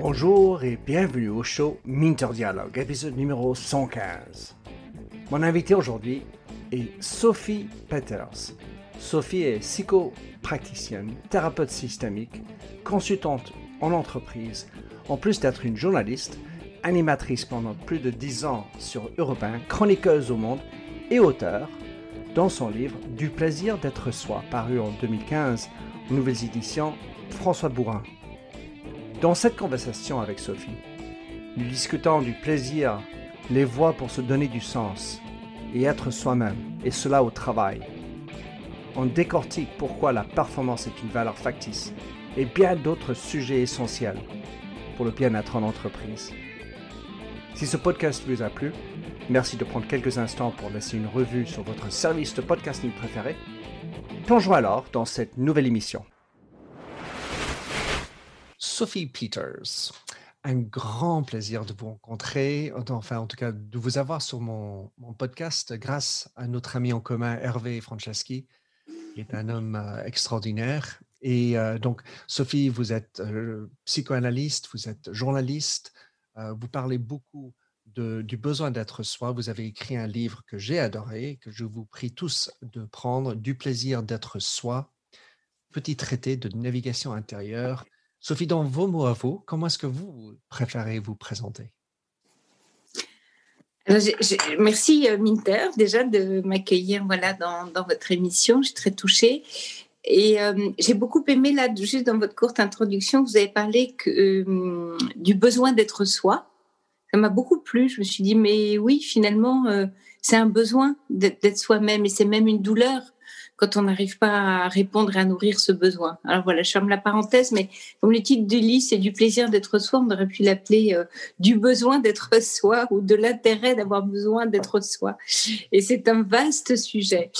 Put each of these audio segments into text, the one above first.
Bonjour et bienvenue au show Minter Dialogue, épisode numéro 115. Mon invité aujourd'hui est Sophie Peters. Sophie est psychopraticienne, thérapeute systémique, consultante en entreprise, en plus d'être une journaliste, animatrice pendant plus de 10 ans sur Europe 1, chroniqueuse au monde et auteur, dans son livre Du plaisir d'être soi, paru en 2015 aux nouvelles éditions François Bourrin. Dans cette conversation avec Sophie, nous discutons du plaisir, les voies pour se donner du sens et être soi-même, et cela au travail. On décortique pourquoi la performance est une valeur factice et bien d'autres sujets essentiels pour le bien-être en entreprise. Si ce podcast vous a plu, merci de prendre quelques instants pour laisser une revue sur votre service de podcasting préféré. Plongeons alors dans cette nouvelle émission. Sophie Peters, un grand plaisir de vous rencontrer, enfin en tout cas de vous avoir sur mon, podcast grâce à notre ami en commun Hervé Franceschi, qui est un homme euh, extraordinaire. Et euh, donc, Sophie, vous êtes euh, psychoanalyste, vous êtes journaliste, vous parlez beaucoup du besoin d'être soi. Vous avez écrit un livre que j'ai adoré, que je vous prie tous de prendre, Du plaisir d'être soi, petit traité de navigation intérieure. Sophie, dans vos mots à vous, comment est-ce que vous préférez vous présenter? Merci euh, Minter déjà de m'accueillir voilà dans, votre émission. Je suis très touchée et euh, j'ai beaucoup aimé là juste dans votre courte introduction vous avez parlé euh, du besoin d'être soi ça m'a beaucoup plu. Je me suis dit, mais oui, finalement, euh, c'est un besoin d'être soi-même et c'est même une douleur quand on n'arrive pas à répondre et à nourrir ce besoin. Alors voilà, je ferme la parenthèse, mais comme le titre du livre, c'est du plaisir d'être soi, on aurait pu l'appeler euh, du besoin d'être soi ou de l'intérêt d'avoir besoin d'être soi. Et c'est un vaste sujet.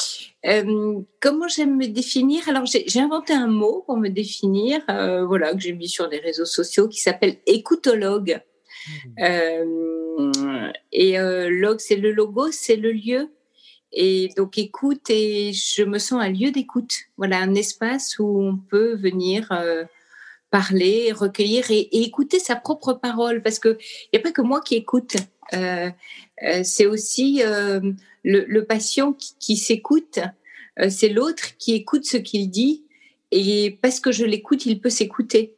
Euh, comment j'aime me définir? Alors j'ai inventé un mot pour me définir, voilà, que j'ai mis sur les réseaux sociaux, qui s'appelle écoutologue. Euh, et euh, log, c'est le logo, c'est le lieu. Et donc écoute, et je me sens un lieu d'écoute. Voilà, un espace où on peut venir euh, parler, recueillir et, écouter sa propre parole. Parce qu'il n'y a pas que moi qui écoute. c'est aussi le, patient qui s'écoute. c'est l'autre qui écoute ce qu'il dit. Et parce que je l'écoute, il peut s'écouter.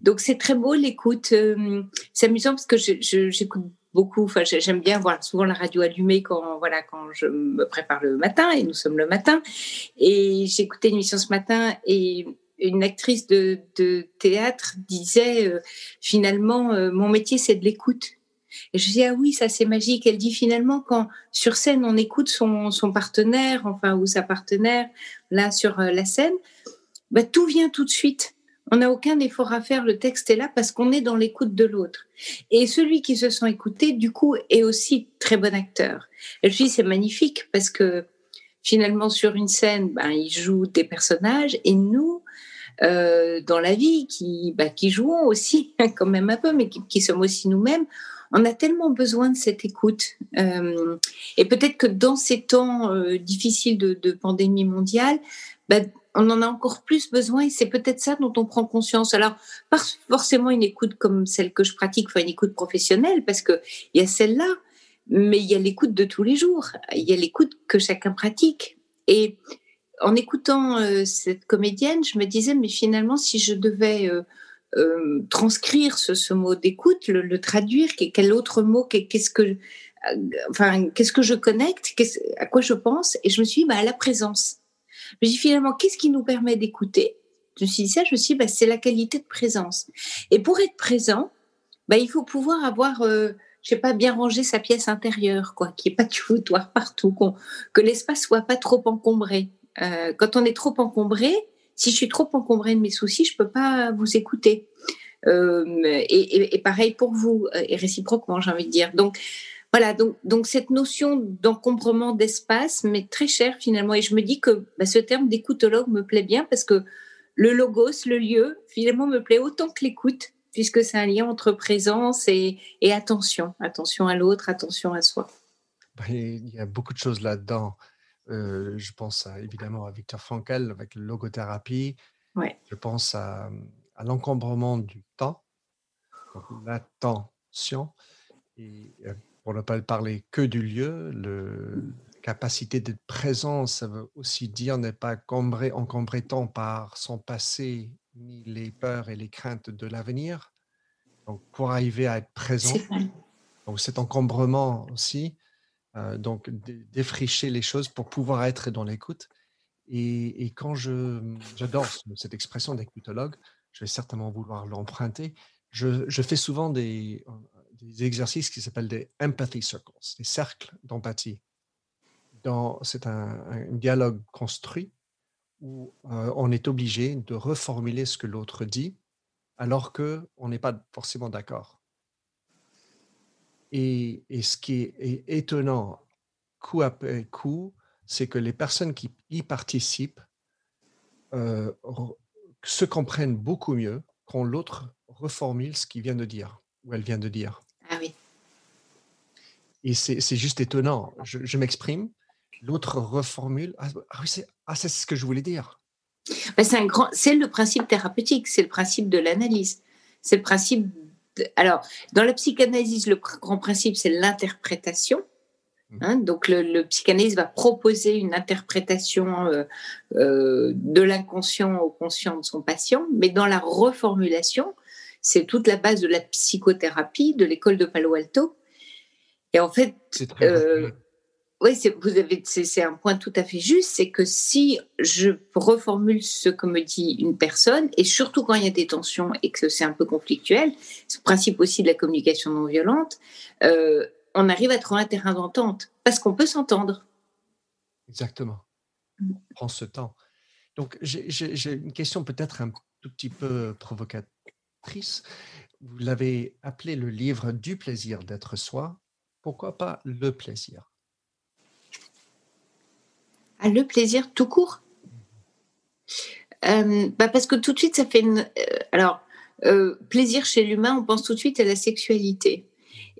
Donc c'est très beau l'écoute. Euh, c'est amusant parce que j'écoute beaucoup. Enfin, j'aime bien voir souvent la radio allumée quand voilà quand je me prépare le matin et nous sommes le matin. Et écouté une émission ce matin et une actrice de, théâtre disait euh, finalement euh, mon métier c'est de l'écoute. Et je dis ah oui ça c'est magique. Elle dit finalement quand sur scène on écoute son, son partenaire enfin ou sa partenaire là sur la scène, bah, tout vient tout de suite on n'a aucun effort à faire, le texte est là parce qu'on est dans l'écoute de l'autre. Et celui qui se sent écouté, du coup, est aussi très bon acteur. Et je dis, c'est magnifique parce que finalement, sur une scène, ben, il joue des personnages et nous, euh, dans la vie, qui, qui jouons aussi, quand même un peu, mais qui, sommes aussi nous-mêmes, on a tellement besoin de cette écoute. Euh, et peut-être que dans ces temps euh, difficiles de, pandémie mondiale, on en a encore plus besoin et c'est peut-être ça dont on prend conscience. Alors, pas forcément une écoute comme celle que je pratique, enfin une écoute professionnelle, parce qu'il y a celle-là, mais il y a l'écoute de tous les jours, il y a l'écoute que chacun pratique. Et en écoutant euh, cette comédienne, je me disais, mais finalement, si je devais euh, euh, transcrire ce, mot d'écoute, le, traduire, quel autre mot, qu'est-ce que, enfin, qu'est-ce que je connecte, à quoi je pense? Et je me suis dit, bah, à la présence je me dis finalement, qu'est-ce qui nous permet d'écouter? Je me suis dit ça, je me suis dit, bah, c'est la qualité de présence. Et pour être présent, bah, il faut pouvoir avoir, euh, je sais pas, bien ranger sa pièce intérieure, quoi, qu'il n'y ait pas de foutoir partout, que l'espace soit pas trop encombré. Euh, quand on est trop encombré, si je suis trop encombré de mes soucis, je peux pas vous écouter. Euh, et, et, pareil pour vous, et réciproquement, j'ai envie de dire. Donc, voilà, donc, donc cette notion d'encombrement d'espace m'est très chère finalement. Et je me dis que bah, ce terme d'écoutologue me plaît bien parce que le logos, le lieu, finalement me plaît autant que l'écoute, puisque c'est un lien entre présence et, attention. Attention à l'autre, attention à soi. Bah, il y a beaucoup de choses là-dedans. Euh, je pense évidemment à Victor Frankl avec logothérapie. Ouais. Je pense à, à l'encombrement du temps, l'attention, et euh, pour ne pas parler que du lieu, le, capacité d'être présent, ça veut aussi dire ne pas encombré, encombré tant par son passé, ni les peurs et les craintes de l'avenir. Donc, pour arriver à être présent, donc cet encombrement aussi, euh, donc défricher les choses pour pouvoir être dans l'écoute. Et, quand je, j'adore cette expression d'écoutologue, je vais certainement vouloir l'emprunter. Je, je, fais souvent des, des exercices qui s'appellent des empathy circles, des cercles d'empathie c'est un, dialogue construit où euh, on est obligé de reformuler ce que l'autre dit alors qu'on n'est pas forcément d'accord. Et, ce qui est, étonnant, coup après coup, c'est que les personnes qui y participent euh, se comprennent beaucoup mieux quand l'autre reformule ce qu'il vient de dire ou elle vient de dire. Oui. Et c'est juste étonnant. je m'exprime, l'autre reformule. Ah, ah, ah, c'est ce que je voulais dire. Ben, c'est, le principe thérapeutique, c'est le principe de l'analyse. C'est le principe. alors, dans la psychanalyse, le grand principe, c'est l'interprétation. Mmh. Hein, donc, le, le, psychanalyste va proposer une interprétation euh, euh, de l'inconscient au conscient de son patient, mais dans la reformulation, c'est toute la base de la psychothérapie de l'école de Palo Alto. Et en fait, euh, oui, vous avez, c'est un point tout à fait juste, c'est que si je reformule ce que me dit une personne, et surtout quand il y a des tensions et que c'est un peu conflictuel, c'est le principe aussi de la communication non violente, euh, on arrive à trouver un terrain d'entente parce qu'on peut s'entendre. Exactement. Mm. Prends ce temps. Donc, j'ai une question peut-être un tout petit peu provocatrice. Vous l'avez appelé le livre du plaisir d'être soi. Pourquoi pas le plaisir? Le plaisir tout court? Euh, bah Parce que tout de suite, ça fait une. Euh, alors, euh, plaisir chez l'humain, on pense tout de suite à la sexualité.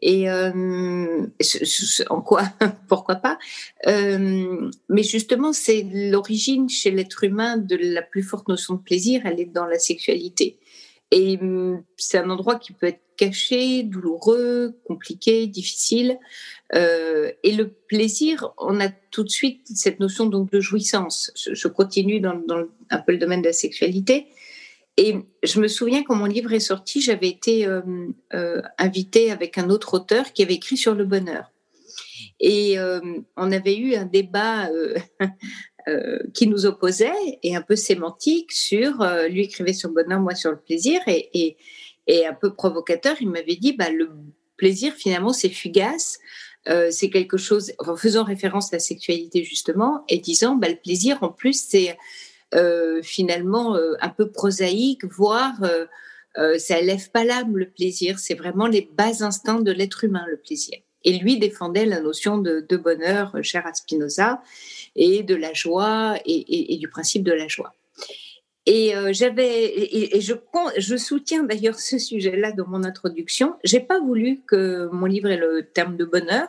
Et en quoi? Pourquoi pas? Mais justement, c'est l'origine chez l'être humain de la plus forte notion de plaisir, elle est dans la sexualité. Et hum, c'est un endroit qui peut être caché, douloureux, compliqué, difficile. Euh, et le plaisir, on a tout de suite cette notion donc de jouissance. Je, continue dans, un peu le domaine de la sexualité. Et je me souviens quand mon livre est sorti, j'avais été euh, euh, invitée avec un autre auteur qui avait écrit sur le bonheur. Et on avait eu un débat Euh, qui nous opposait et un peu sémantique sur euh, lui écrivait sur le bonheur, moi sur le plaisir et, un peu provocateur. Il m'avait dit bah, le plaisir finalement c'est fugace, euh, c'est quelque chose, en faisant référence à la sexualité justement et disant bah, le plaisir en plus c'est finalement un peu prosaïque, voire ça élève pas l'âme le plaisir, c'est vraiment les bas instincts de l'être humain le plaisir. Et lui défendait la notion de, bonheur, cher à Spinoza, et de la joie et, du principe de la joie. Et euh, j'avais et, je, je soutiens d'ailleurs ce sujet-là dans mon introduction. J'ai pas voulu que mon livre ait le terme de bonheur,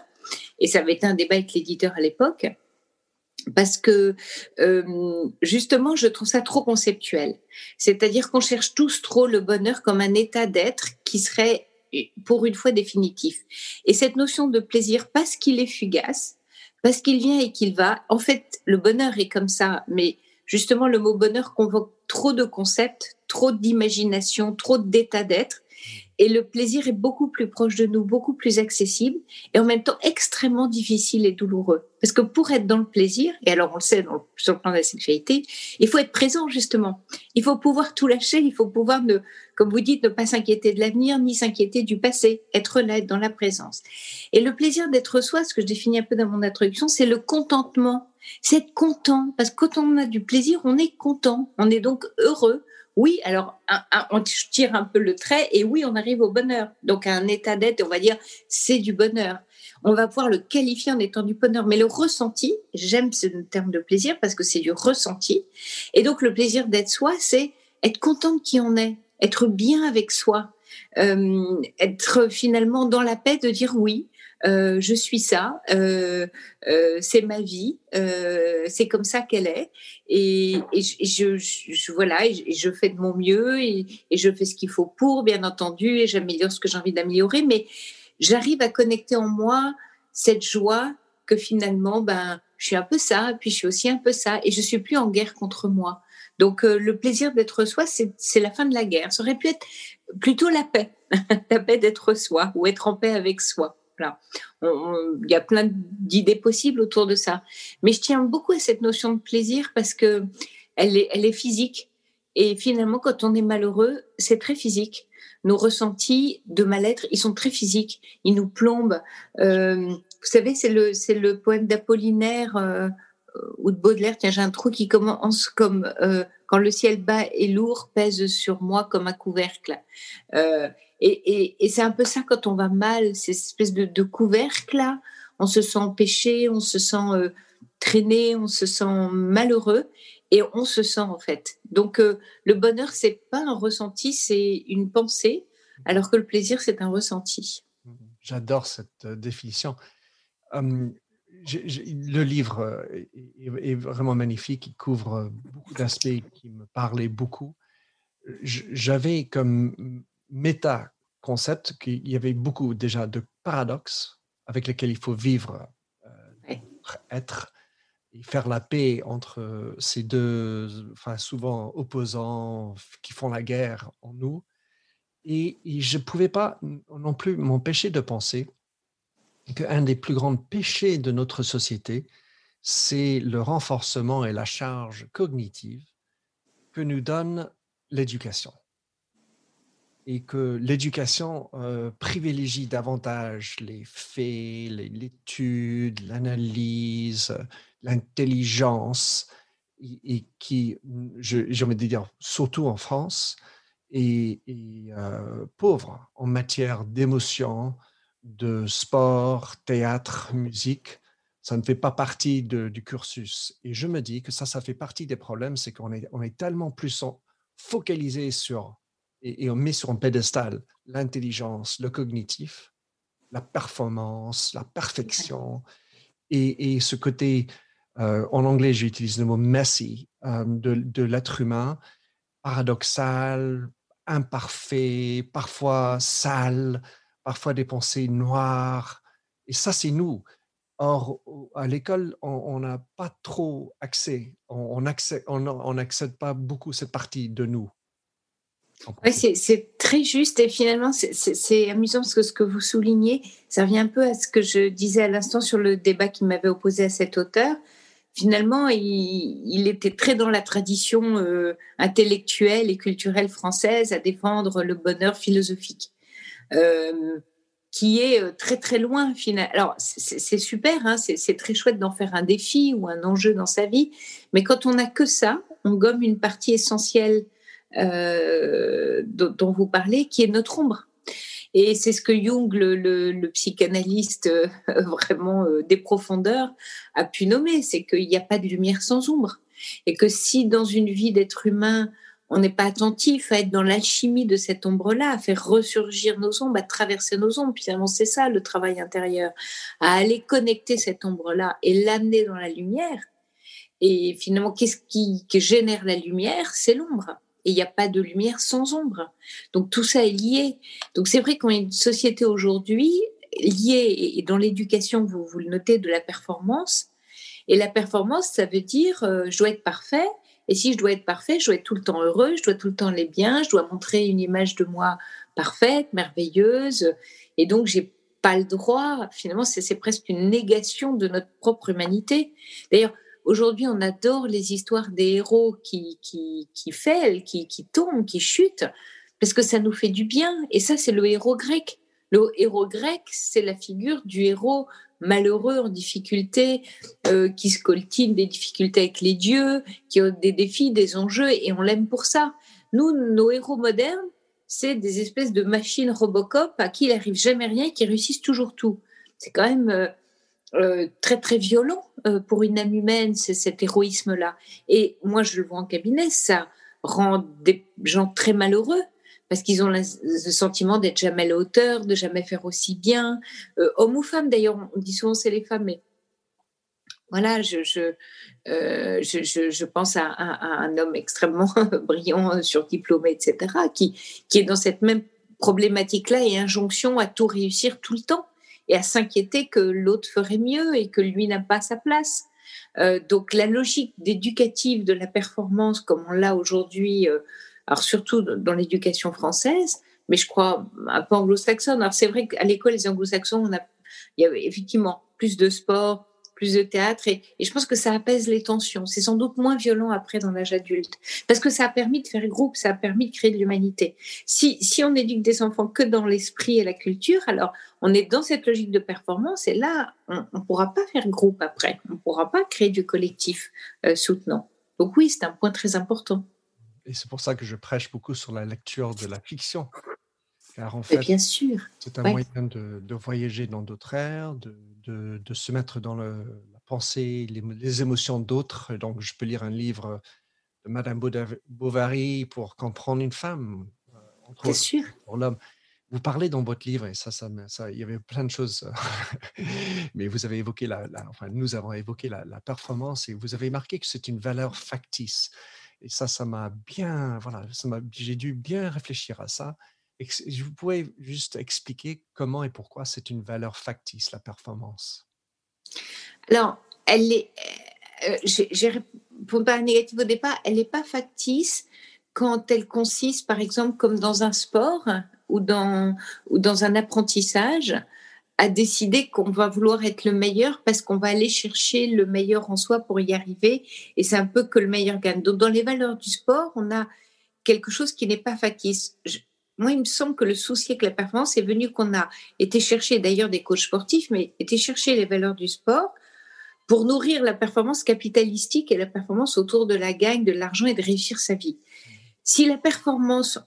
et ça avait été un débat avec l'éditeur à l'époque, parce que euh, justement, je trouve ça trop conceptuel. C'est-à-dire qu'on cherche tous trop le bonheur comme un état d'être qui serait pour une fois définitif. Et cette notion de plaisir, parce qu'il est fugace, parce qu'il vient et qu'il va. En fait, le bonheur est comme ça, mais justement, le mot bonheur convoque trop de concepts, trop d'imagination, trop d'état d'être. Et le plaisir est beaucoup plus proche de nous, beaucoup plus accessible et en même temps extrêmement difficile et douloureux. Parce que pour être dans le plaisir, et alors on le sait dans sur le plan de la sexualité, il faut être présent justement. Il faut pouvoir tout lâcher, il faut pouvoir, ne, comme vous dites, ne pas s'inquiéter de l'avenir ni s'inquiéter du passé, être là, être dans la présence. Et le plaisir d'être soi, ce que je définis un peu dans mon introduction, c'est le contentement. C'est être content, parce que quand on a du plaisir, on est content, on est donc heureux oui, alors on tire un peu le trait et oui, on arrive au bonheur. Donc un état d'être, on va dire, c'est du bonheur. On va pouvoir le qualifier en étant du bonheur. Mais le ressenti, j'aime ce terme de plaisir parce que c'est du ressenti. Et donc le plaisir d'être soi, c'est être content de qui on est, être bien avec soi, euh, être finalement dans la paix de dire oui, euh, je suis ça, euh, euh, c'est ma vie, c'est comme ça qu'elle est, et, je, je, voilà, et je fais de mon mieux et, je fais ce qu'il faut pour, bien entendu, et j'améliore ce que j'ai envie d'améliorer, mais j'arrive à connecter en moi cette joie que finalement, ben, je suis un peu ça, puis je suis aussi un peu ça, et je suis plus en guerre contre moi. Donc le plaisir d'être soi, c'est la fin de la guerre. Ça aurait pu être plutôt la paix, la paix d'être soi ou être en paix avec soi. Il y a plein d'idées possibles autour de ça. Mais je tiens beaucoup à cette notion de plaisir parce que elle est physique. Et finalement, quand on est malheureux, c'est très physique. Nos ressentis de mal-être, ils sont très physiques. Ils nous plombent. Euh, vous savez, c'est le, c'est le poème d'Apollinaire euh, ou de Baudelaire. Tiens, j'ai un trou qui commence comme euh, quand le ciel bas et lourd pèse sur moi comme un couvercle. Et, c'est un peu ça quand on va mal, cette espèce de, couvercle-là. On se sent péché, on se sent euh, traîné, on se sent malheureux et on se sent en fait. Donc euh, le bonheur, c'est pas un ressenti, c'est une pensée, alors que le plaisir, c'est un ressenti. J'adore cette euh, définition. Hum, le livre est, vraiment magnifique, il couvre beaucoup d'aspects qui me parlaient beaucoup. J'avais comme méta-concept qu'il y avait beaucoup déjà de paradoxes avec lesquels il faut vivre, euh, être, et faire la paix entre ces deux, enfin souvent opposants qui font la guerre en nous. Et, je ne pouvais pas non plus m'empêcher de penser qu'un des plus grands péchés de notre société, c'est le renforcement et la charge cognitive que nous donne l'éducation. Et que l'éducation euh, privilégie davantage les faits, l'étude, l'analyse, l'intelligence, et, qui, j'ai envie de dire, surtout en France, est, euh, pauvre en matière d'émotion, de sport, théâtre, musique. Ça ne fait pas partie du cursus. Et je me dis que ça, ça fait partie des problèmes, c'est qu'on est, on est tellement plus focalisé sur et, on met sur un pédestal l'intelligence, le cognitif, la performance, la perfection et, ce côté, euh, en anglais j'utilise le mot messy, euh, de, l'être humain, paradoxal, imparfait, parfois sale, parfois des pensées noires. Et ça, c'est nous. Or, à l'école, on n'a pas trop accès, on n'accède on, on, pas beaucoup cette partie de nous. C'est très juste et finalement c'est amusant parce que ce que vous soulignez, ça revient un peu à ce que je disais à l'instant sur le débat qui m'avait opposé à cet auteur. Finalement, il, était très dans la tradition euh, intellectuelle et culturelle française à défendre le bonheur philosophique, qui est euh, très très loin. Finalement. Alors c'est super, hein, c'est très chouette d'en faire un défi ou un enjeu dans sa vie, mais quand on n'a que ça, on gomme une partie essentielle euh, dont, vous parlez, qui est notre ombre. Et c'est ce que Jung, le, psychanalyste euh, vraiment euh, des profondeurs, a pu nommer, c'est qu'il n'y a pas de lumière sans ombre. Et que si dans une vie d'être humain, on n'est pas attentif à être dans l'alchimie de cette ombre-là, à faire ressurgir nos ombres, à traverser nos ombres, finalement c'est ça le travail intérieur, à aller connecter cette ombre-là et l'amener dans la lumière. Et finalement, qu'est-ce qui génère la lumière? C'est l'ombre et il n'y a pas de lumière sans ombre. Donc tout ça est lié. Donc c'est vrai qu'on est une société aujourd'hui liée, et dans l'éducation, vous, vous le notez, de la performance. Et la performance, ça veut dire euh, je dois être parfait. Et si je dois être parfait, je dois être tout le temps heureux, je dois tout le temps aller bien, je dois montrer une image de moi parfaite, merveilleuse. Et donc, j'ai pas le droit. Finalement, c'est presque une négation de notre propre humanité. D'ailleurs, Aujourd'hui, on adore les histoires des héros qui, qui, qui fêlent, qui, qui tombent, qui chutent, parce que ça nous fait du bien. Et ça, c'est le héros grec. Le héros grec, c'est la figure du héros malheureux, en difficulté, euh, qui se coltine des difficultés avec les dieux, qui a des défis, des enjeux, et on l'aime pour ça. Nous, nos héros modernes, c'est des espèces de machines Robocop à qui il arrive jamais rien et qui réussissent toujours tout. C'est quand même euh, euh, très très violent pour une âme humaine, c'est cet héroïsme-là. Et moi, je le vois en cabinet, ça rend des gens très malheureux parce qu'ils ont le sentiment d'être jamais à la hauteur, de jamais faire aussi bien. Euh, homme ou femme, d'ailleurs, on dit souvent c'est les femmes, mais voilà, je, je, euh, je, je, pense à, un homme extrêmement brillant, surdiplômé, etc., qui, qui est dans cette même problématique-là et injonction à tout réussir tout le temps et à s'inquiéter que l'autre ferait mieux et que lui n'a pas sa place. Euh, donc la logique d'éducative de la performance comme on l'a aujourd'hui, euh, alors surtout dans l'éducation française, mais je crois un peu anglo-saxonne. Alors c'est vrai qu'à l'école, les anglo-saxons, on a, il y avait effectivement plus de sport, plus de théâtre et, je pense que ça apaise les tensions. C'est sans doute moins violent après dans l'âge adulte parce que ça a permis de faire groupe, ça a permis de créer de l'humanité. Si, si on éduque des enfants que dans l'esprit et la culture, alors on est dans cette logique de performance et là, on ne pourra pas faire groupe après, on ne pourra pas créer du collectif euh, soutenant. Donc oui, c'est un point très important. Et c'est pour ça que je prêche beaucoup sur la lecture de la fiction. Car en fait, bien sûr. c'est un moyen de, de, voyager dans d'autres ères, de, de, se mettre dans le, la pensée, les, émotions d'autres. Donc, je peux lire un livre de Madame Bovary pour comprendre une femme. Euh, Bien sûr. Pour l'homme. Vous parlez dans votre livre, et ça, ça, ça, il y avait plein de choses, mais vous avez évoqué la, enfin, nous avons évoqué la, la, performance et vous avez marqué que c'est une valeur factice. Et ça, ça m'a bien, voilà, j'ai dû bien réfléchir à ça. Vous pouvez juste expliquer comment et pourquoi c'est une valeur factice, la performance? Alors, elle est, euh, je réponds pas négatif au départ, elle n'est pas factice quand elle consiste, par exemple, comme dans un sport ou dans, ou dans un apprentissage, à décider qu'on va vouloir être le meilleur parce qu'on va aller chercher le meilleur en soi pour y arriver. Et c'est un peu que le meilleur gagne. Donc, dans les valeurs du sport, on a quelque chose qui n'est pas factice moi, il me semble que le souci avec la performance est venu qu'on a été chercher d'ailleurs des coachs sportifs, mais été chercher les valeurs du sport pour nourrir la performance capitalistique et la performance autour de la gagne, de l'argent et de réussir sa vie. Si la performance,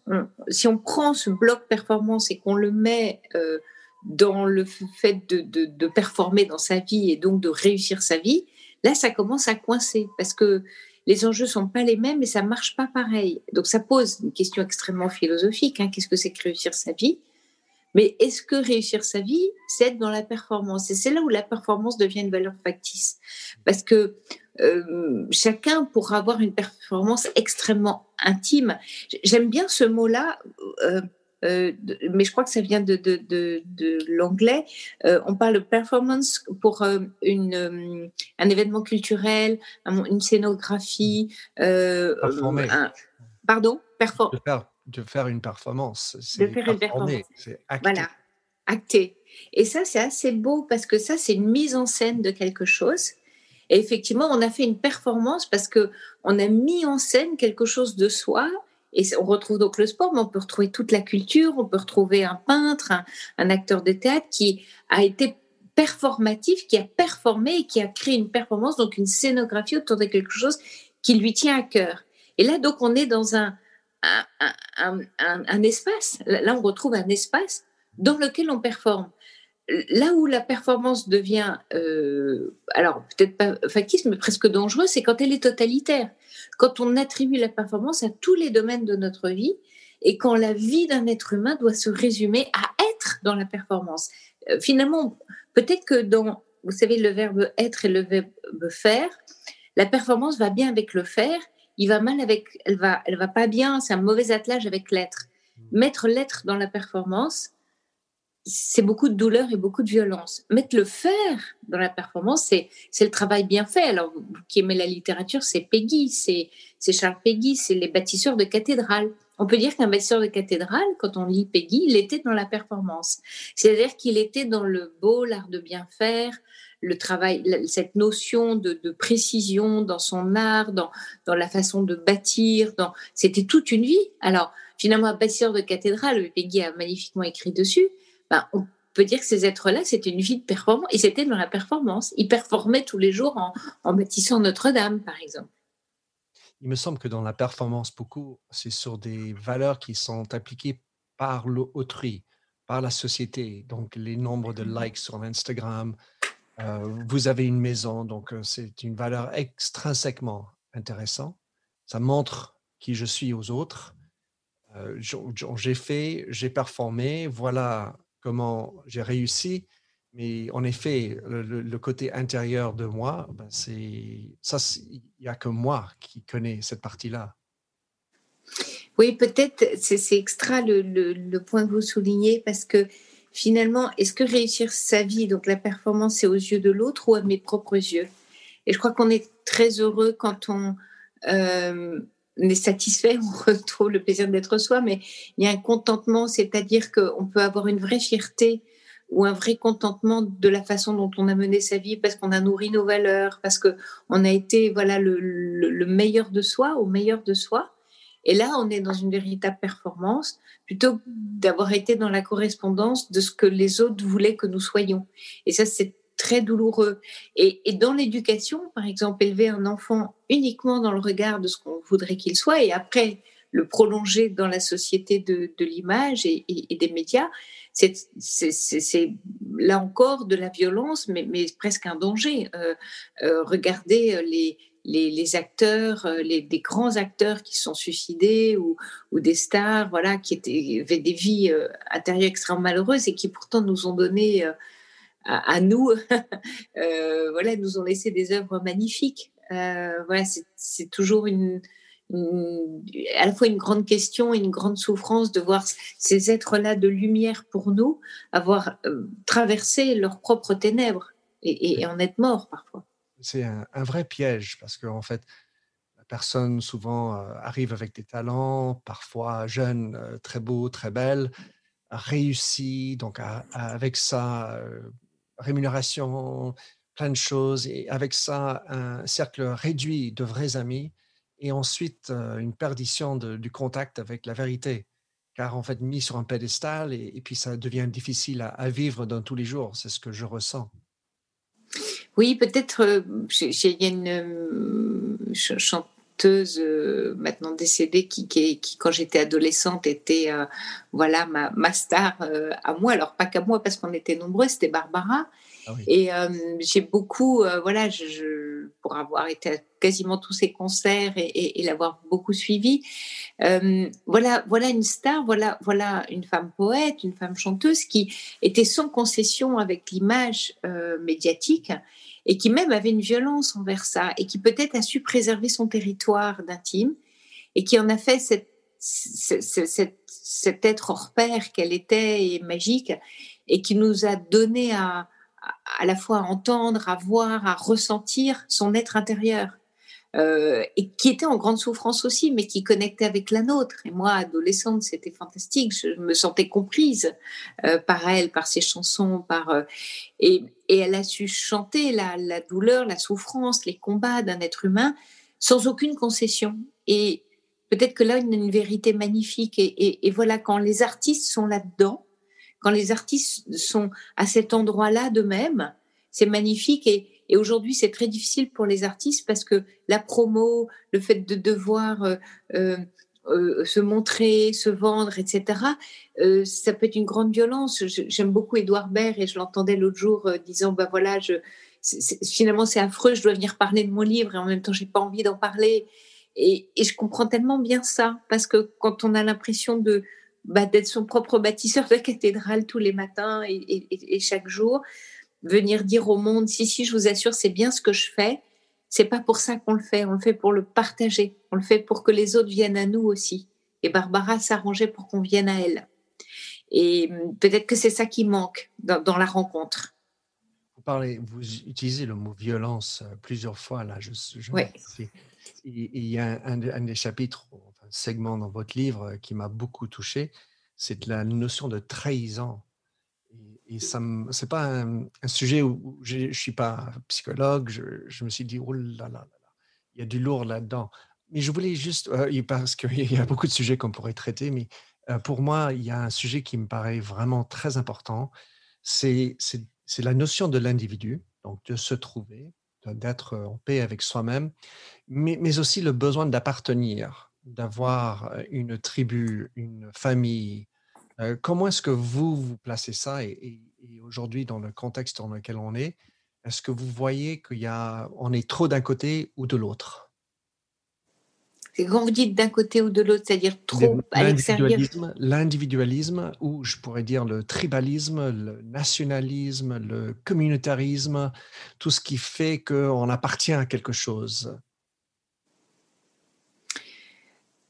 si on prend ce bloc performance et qu'on le met euh, dans le fait de, de, performer dans sa vie et donc de réussir sa vie, là, ça commence à coincer parce que les enjeux sont pas les mêmes et ça marche pas pareil. Donc ça pose une question extrêmement philosophique. Hein. Qu'est-ce que c'est que réussir sa vie? Mais est-ce que réussir sa vie, c'est être dans la performance? Et c'est là où la performance devient une valeur factice. Parce que euh, chacun pourra avoir une performance extrêmement intime. J'aime bien ce mot-là. Euh, euh, mais je crois que ça vient de, de, de, de l'anglais. Euh, on parle de performance pour euh, une, un événement culturel, une scénographie. Un, pardon Perfor de, faire, de faire une performance. De faire une performance. Voilà, acté. Et ça, c'est assez beau parce que ça, c'est une mise en scène de quelque chose. Et effectivement, on a fait une performance parce que on a mis en scène quelque chose de soi et on retrouve donc le sport, mais on peut retrouver toute la culture, on peut retrouver un peintre, un, acteur de théâtre qui a été performatif, qui a performé et qui a créé une performance, donc une scénographie autour de quelque chose qui lui tient à cœur. Et là, donc, on est dans un, un, un, espace, là, on retrouve un espace dans lequel on performe. Là où la performance devient, euh, alors peut-être pas factice, mais presque dangereuse, c'est quand elle est totalitaire quand on attribue la performance à tous les domaines de notre vie et quand la vie d'un être humain doit se résumer à être dans la performance. Euh, finalement, peut-être que dans, vous savez, le verbe être et le verbe faire, la performance va bien avec le faire, il va mal avec, elle va, elle va pas bien, c'est un mauvais attelage avec l'être. Mettre l'être dans la performance, c'est beaucoup de douleur et beaucoup de violence. Mettre le faire dans la performance, c'est, c'est le travail bien fait. Alors, vous qui aimez la littérature, c'est Peggy, c'est, c'est Charles Peggy, c'est les bâtisseurs de cathédrales. On peut dire qu'un bâtisseur de cathédrale, quand on lit Peggy, il était dans la performance. C'est-à-dire qu'il était dans le beau, l'art de bien faire, le travail, cette notion de, de, précision dans son art, dans, dans la façon de bâtir. C'était toute une vie. Alors, finalement, un bâtisseur de cathédrale, Peggy a magnifiquement écrit dessus, ben, on peut dire que ces êtres-là, c'était une vie de performance et c'était dans la performance. Ils performaient tous les jours en, bâtissant Notre-Dame, par exemple. Il me semble que dans la performance, beaucoup, c'est sur des valeurs qui sont appliquées par l'autrui, par la société. Donc, les nombres de likes sur Instagram. Euh, vous avez une maison, donc euh, c'est une valeur extrinsèquement intéressante. Ça montre qui je suis aux autres. j'ai fait, j'ai performé, voilà comment j'ai réussi. Mais en effet, le, côté intérieur de moi, ben c'est ça, il n'y a que moi qui connais cette partie-là. Oui, peut-être c'est extra le, point que vous soulignez parce que finalement, est-ce que réussir sa vie, donc la performance, c'est aux yeux de l'autre ou à mes propres yeux? Et je crois qu'on est très heureux quand on euh, est satisfait, on retrouve le plaisir d'être soi, mais il y a un contentement, c'est-à-dire qu'on peut avoir une vraie fierté ou un vrai contentement de la façon dont on a mené sa vie parce qu'on a nourri nos valeurs, parce qu'on a été voilà le, le, meilleur de soi, au meilleur de soi. Et là, on est dans une véritable performance plutôt d'avoir été dans la correspondance de ce que les autres voulaient que nous soyons. Et ça, c'est très douloureux. Et, dans l'éducation, par exemple, élever un enfant uniquement dans le regard de ce qu'on voudrait qu'il soit et après le prolonger dans la société de, l'image et, des médias, c'est là encore de la violence, mais, presque un danger. Euh, euh, regardez les, les, acteurs, euh, les, des grands acteurs qui sont suicidés ou, ou des stars, voilà, qui étaient, avaient des vies intérieures extrêmement malheureuses et qui pourtant nous ont donné à, nous, voilà, nous ont laissé des œuvres magnifiques. voilà, c'est toujours une, à la fois une grande question et une grande souffrance de voir ces êtres-là de lumière pour nous avoir euh, traversé leurs propres ténèbres et, en être morts parfois. C'est un, vrai piège parce qu'en en fait, la personne souvent euh, arrive avec des talents, parfois jeune, euh, très beau, très belle, réussit, donc avec sa rémunération, plein de choses, et avec ça, un cercle réduit de vrais amis et ensuite une perdition du contact avec la vérité, car en fait mis sur un pédestal et, puis ça devient difficile à, vivre dans tous les jours, c'est ce que je ressens. Oui, peut-être, il y a une chanteuse maintenant décédée qui, qui, quand j'étais adolescente, était voilà ma, ma star à moi, alors pas qu'à moi parce qu'on était nombreux, c'était Barbara. Ah et j'ai beaucoup, voilà, je, pour avoir été à quasiment tous ses concerts et, l'avoir beaucoup suivi, voilà, voilà une star, voilà, voilà une femme poète, une femme chanteuse qui était sans concession avec l'image médiatique et qui même avait une violence envers ça et qui peut-être a su préserver son territoire d'intime et qui en a fait cette, cet être hors pair qu'elle était et magique et qui nous a donné à à la fois à entendre, à voir, à ressentir son être intérieur. Euh, et qui était en grande souffrance aussi, mais qui connectait avec la nôtre. Et moi, adolescente, c'était fantastique. Je me sentais comprise euh, par elle, par ses chansons, par euh, et, elle a su chanter la, douleur, la souffrance, les combats d'un être humain sans aucune concession. Et peut-être que là, a une vérité magnifique. Et, et voilà, quand les artistes sont là-dedans, quand les artistes sont à cet endroit-là d'eux-mêmes, c'est magnifique. Et, aujourd'hui, c'est très difficile pour les artistes parce que la promo, le fait de devoir euh, euh, euh, se montrer, se vendre, etc., ça peut être une grande violence. J'aime beaucoup Édouard Baird et je l'entendais l'autre jour disant, bah voilà, finalement c'est affreux, je dois venir parler de mon livre et en même temps j'ai pas envie d'en parler. Et, et, je comprends tellement bien ça parce que quand on a l'impression de bah, d'être son propre bâtisseur de cathédrale tous les matins et, chaque jour, venir dire au monde si si je vous assure c'est bien ce que je fais. C'est pas pour ça qu'on le fait, on le fait pour le partager, on le fait pour que les autres viennent à nous aussi. Et Barbara s'arrangeait pour qu'on vienne à elle. Et hum, peut-être que c'est ça qui manque dans, la rencontre. Vous parlez, vous utilisez le mot violence euh, plusieurs fois là. Je, il y a un, un des chapitres segment dans votre livre qui m'a beaucoup touché, c'est la notion de trahison. Et, ça, c'est pas un, sujet où je, ne suis pas psychologue. Je, me suis dit, oh là là là, il y a du lourd là-dedans. Mais je voulais juste, parce qu'il y a beaucoup de sujets qu'on pourrait traiter, mais pour moi, il y a un sujet qui me paraît vraiment très important. C'est, la notion de l'individu, donc de se trouver, d'être en paix avec soi-même, mais aussi le besoin d'appartenir d'avoir une tribu, une famille. Comment est-ce que vous vous placez ça et, aujourd'hui dans le contexte dans lequel on est, est-ce que vous voyez qu'il y a, on est trop d'un côté ou de l'autre? Quand vous dites d'un côté ou de l'autre, c'est-à-dire trop à l'extérieur? L'individualisme, ou je pourrais dire le tribalisme, le nationalisme, le communautarisme, tout ce qui fait qu'on appartient à quelque chose?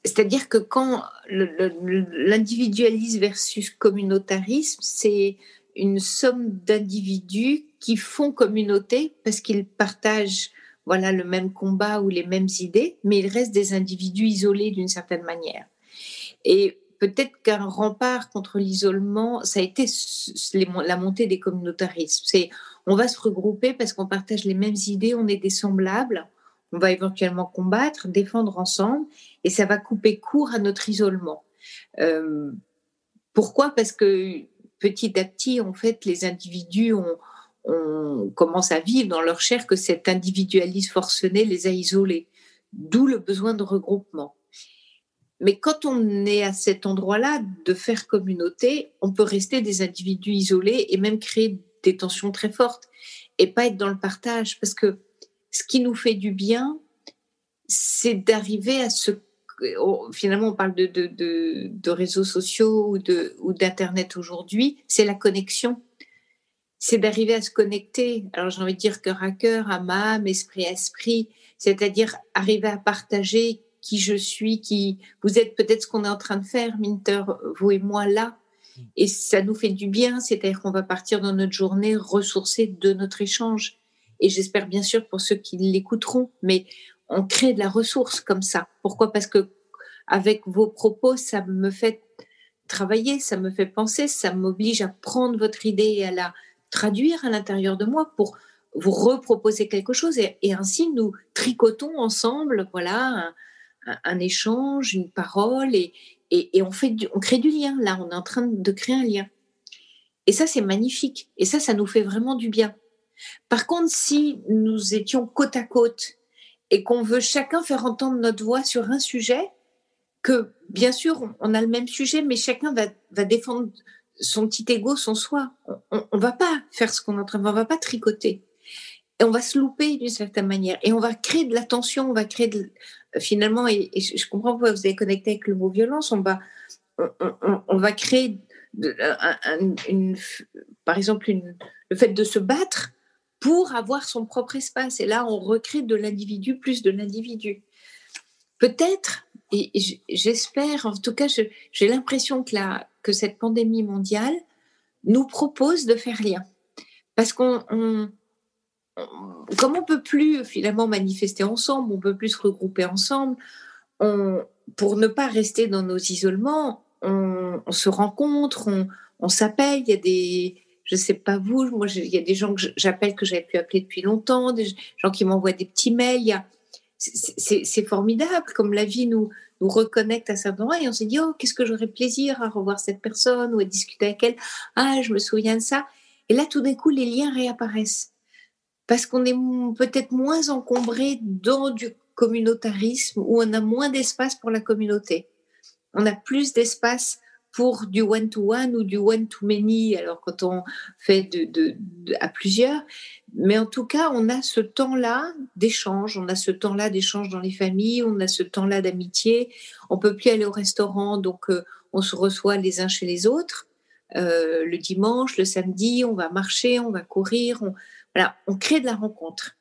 C'est-à-dire que quand l'individualisme versus communautarisme, c'est une somme d'individus qui font communauté parce qu'ils partagent voilà le même combat ou les mêmes idées, mais ils restent des individus isolés d'une certaine manière. Et peut-être qu'un rempart contre l'isolement, ça a été la montée des communautarismes. C'est on va se regrouper parce qu'on partage les mêmes idées, on est des semblables, on va éventuellement combattre, défendre ensemble, et ça va couper court à notre isolement. Euh, pourquoi? Parce que petit à petit, en fait, les individus ont, on commence à vivre dans leur chair que cet individualisme forcené les a isolés, d'où le besoin de regroupement. Mais quand on est à cet endroit-là de faire communauté, on peut rester des individus isolés et même créer des tensions très fortes et pas être dans le partage parce que ce qui nous fait du bien, c'est d'arriver à ce finalement on parle de, de réseaux sociaux ou d'internet aujourd'hui, c'est la connexion c'est d'arriver à se connecter. Alors j'ai envie de dire cœur à cœur, âme à âme, esprit à esprit, c'est-à-dire arriver à partager qui je suis, qui vous êtes peut-être ce qu'on est en train de faire, Minter, vous et moi là. Et ça nous fait du bien, c'est-à-dire qu'on va partir dans notre journée ressourcée de notre échange. Et j'espère bien sûr pour ceux qui l'écouteront, mais on crée de la ressource comme ça. Pourquoi? Parce que avec vos propos, ça me fait travailler, ça me fait penser, ça m'oblige à prendre votre idée et à la traduire à l'intérieur de moi pour vous reproposer quelque chose et, ainsi nous tricotons ensemble voilà un, échange une parole et, on crée du lien. Là on est en train de créer un lien. Et ça c'est magnifique. Et ça ça nous fait vraiment du bien par contre si nous étions côte à côte et qu'on veut chacun faire entendre notre voix sur un sujet que bien sûr on a le même sujet mais chacun va, défendre son petit ego, son soi. On, ne va pas faire ce qu'on est en train de on va pas tricoter. Et on va se louper d'une certaine manière. Et on va créer de la tension, on va créer de, finalement, et, je comprends pourquoi vous avez connecté avec le mot violence, on va, créer, par exemple, le fait de se battre pour avoir son propre espace. Et là, on recrée de l'individu plus de l'individu. Peut-être, et j'espère, en tout cas, j'ai l'impression que que cette pandémie mondiale nous propose de faire lien. Parce qu'on, on, comme on peut plus finalement manifester ensemble, on peut plus se regrouper ensemble, on, pour ne pas rester dans nos isolements, on, se rencontre, on, on s'appelle. Il y a des, je sais pas vous, moi il y a des gens que j'appelle que j'avais pu appeler depuis longtemps, des gens qui m'envoient des petits mails. c'est formidable comme la vie nous nous reconnecte à certains endroits et on se dit oh qu'est-ce que j'aurais plaisir à revoir cette personne ou à discuter avec elle. Ah je me souviens de ça. Et là tout d'un coup les liens réapparaissent. Parce qu'on est peut-être moins encombré dans du communautarisme où on a moins d'espace pour la communauté. On a plus d'espace pour du one-to-one ou du one-to-many, alors quand on fait de, à plusieurs. Mais en tout cas, on a ce temps-là d'échange, on a ce temps-là d'échange dans les familles, on a ce temps-là d'amitié. On peut plus aller au restaurant, donc euh, on se reçoit les uns chez les autres. Euh, le dimanche, le samedi, on va marcher, on va courir, on, voilà, on crée de la rencontre.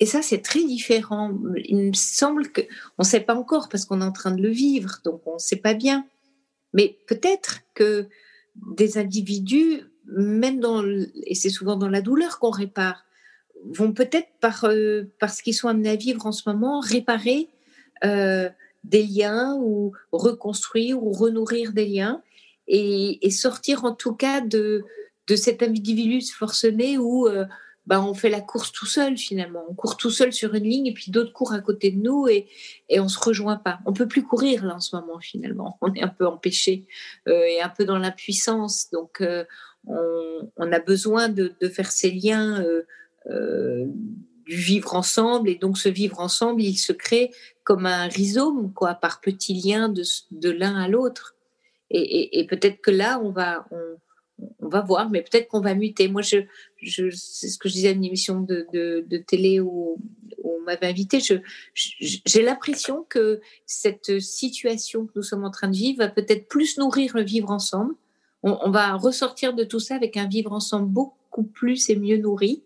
Et ça, c'est très différent. Il me semble que on ne sait pas encore parce qu'on est en train de le vivre, donc on ne sait pas bien. Mais peut-être que des individus, même dans, et c'est souvent dans la douleur qu'on répare, vont peut-être par, euh, parce qu'ils sont amenés à vivre en ce moment, réparer euh, des liens ou reconstruire ou renourrir des liens et, sortir en tout cas de, de cet individu forcené où euh, bah, on fait la course tout seul finalement. On court tout seul sur une ligne et puis d'autres courent à côté de nous et, et on se rejoint pas. On peut plus courir là en ce moment finalement. On est un peu empêché euh, et un peu dans l'impuissance. Donc euh, on, a besoin de, de, faire ces liens euh, euh, du vivre ensemble et donc ce vivre ensemble, il se crée comme un rhizome quoi, par petits liens de, de l'un à l'autre. Et, et, peut-être que là, on va, on va voir, mais peut-être qu'on va muter. Moi, je, je c'est ce que je disais à une émission de, de, télé où, m'avez invité. J'ai l'impression que cette situation que nous sommes en train de vivre va peut-être plus nourrir le vivre ensemble. On, va ressortir de tout ça avec un vivre ensemble beaucoup plus et mieux nourri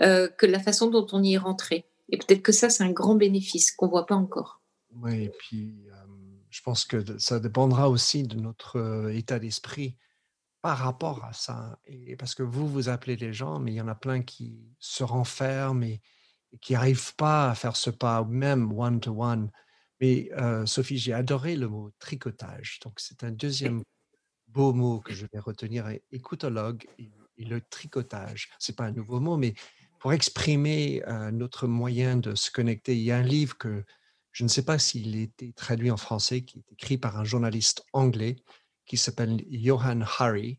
euh, que la façon dont on y est rentré. Et peut-être que ça, c'est un grand bénéfice qu'on voit pas encore. Oui, et puis euh, je pense que ça dépendra aussi de notre euh, état d'esprit par rapport à ça. Et parce que vous, vous appelez les gens, mais il y en a plein qui se renferment et, qui n'arrivent pas à faire ce pas, même one-to-one. Mais euh, Sophie, j'ai adoré le mot tricotage. Donc, c'est un deuxième beau mot que je vais retenir, écoutologue et, le tricotage. Ce n'est pas un nouveau mot, mais pour exprimer euh, notre moyen de se connecter, il y a un livre que je ne sais pas s'il a été traduit en français, qui est écrit par un journaliste anglais qui s'appelle Johan Hari.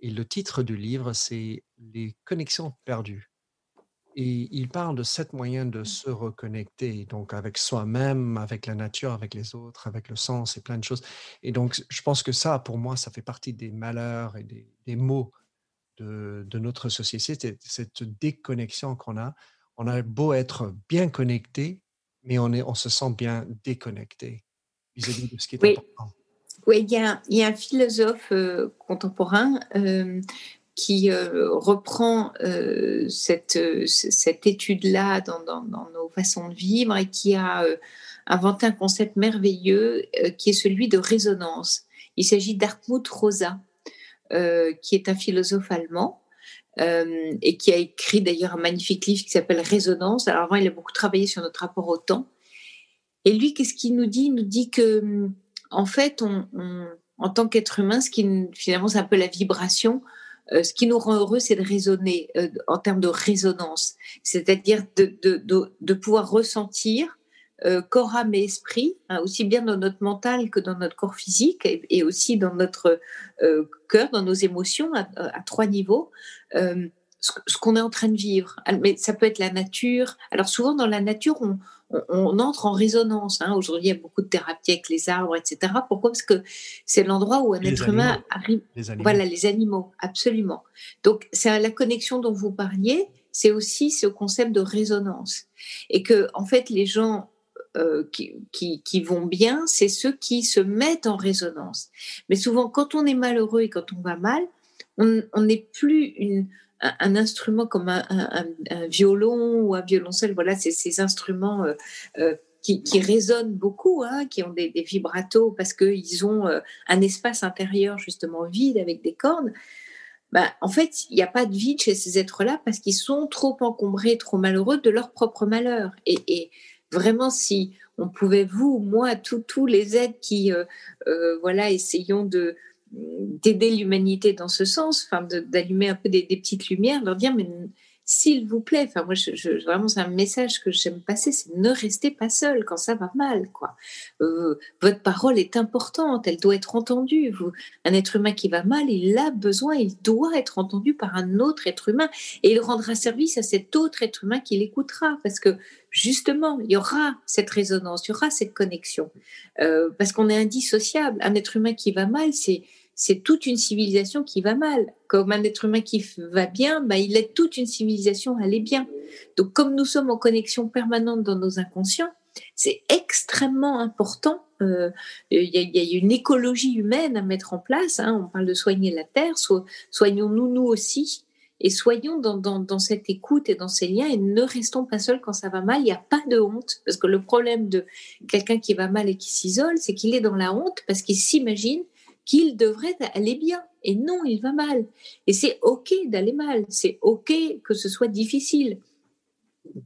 Et le titre du livre, c'est Les connexions perdues. Et il parle de sept moyens de se reconnecter, donc avec soi-même, avec la nature, avec les autres, avec le sens et plein de choses. Et donc, je pense que ça, pour moi, ça fait partie des malheurs et des, des maux de, de, notre société, cette déconnexion qu'on a. On a beau être bien connecté, mais on, est, on se sent bien déconnecté vis-à-vis de ce qui est important. Oui, il y a, un philosophe euh, contemporain euh, qui euh, reprend cette, cette étude-là dans, nos façons de vivre et qui a inventé un concept merveilleux qui est celui de résonance. Il s'agit d'Artmut Rosa, qui est un philosophe allemand. et qui a écrit d'ailleurs un magnifique livre qui s'appelle Résonance. Alors avant, il a beaucoup travaillé sur notre rapport au temps. Et lui, qu'est-ce qu'il nous dit? Il nous dit que en fait, on, en tant qu'être humain, ce qui finalement c'est un peu la vibration. Euh, ce qui nous rend heureux, c'est de raisonner euh, en termes de résonance, c'est-à-dire de, pouvoir ressentir euh, corps, âme et esprit, hein, aussi bien dans notre mental que dans notre corps physique et, aussi dans notre cœur, dans nos émotions à, à trois niveaux, ce, qu'on est en train de vivre. Mais ça peut être la nature. Alors souvent dans la nature, on, on, entre en résonance. Hein. Aujourd'hui, il y a beaucoup de thérapies avec les arbres, etc. Pourquoi? Parce que c'est l'endroit où un être humain arrive. voilà, les animaux, absolument. Donc, c'est la connexion dont vous parliez, c'est aussi ce concept de résonance. Et que, en fait, les gens euh, qui, qui, vont bien, c'est ceux qui se mettent en résonance. Mais souvent, quand on est malheureux et quand on va mal, on n'est plus une, un, instrument comme un, violon ou un violoncelle, voilà, c'est ces instruments euh, euh, qui, résonnent beaucoup, hein, qui ont des, vibratos parce qu'ils ont euh, un espace intérieur justement vide avec des cordes. Bah, en fait, il n'y a pas de vide chez ces êtres-là parce qu'ils sont trop encombrés, trop malheureux de leur propre malheur. Et, vraiment, si on pouvait, vous, moi, tous les êtres qui, voilà, essayons de, d'aider l'humanité dans ce sens, enfin d'allumer un peu des, petites lumières, leur dire mais s'il vous plaît, enfin moi je, vraiment c'est un message que j'aime passer, c'est ne restez pas seul quand ça va mal quoi. Euh, votre parole est importante, elle doit être entendue. Un être humain qui va mal, il a besoin, il doit être entendu par un autre être humain et il rendra service à cet autre être humain qui l'écoutera parce que justement il y aura cette résonance, il y aura cette connexion euh, parce qu'on est indissociable. Un être humain qui va mal, c'est c'est toute une civilisation qui va mal. Comme un être humain qui va bien, bah, il aide toute une civilisation à aller bien. Donc, comme nous sommes en connexion permanente dans nos inconscients, c'est extrêmement important. Euh, il y, a une écologie humaine à mettre en place. Hein. On parle de soigner la terre, soignons-nous nous aussi. Et soyons dans, dans, cette écoute et dans ces liens et ne restons pas seuls quand ça va mal. Il n'y a pas de honte. Parce que le problème de quelqu'un qui va mal et qui s'isole, c'est qu'il est dans la honte parce qu'il s'imagine qu'il devrait aller bien. Et non, il va mal. Et c'est OK d'aller mal. C'est OK que ce soit difficile.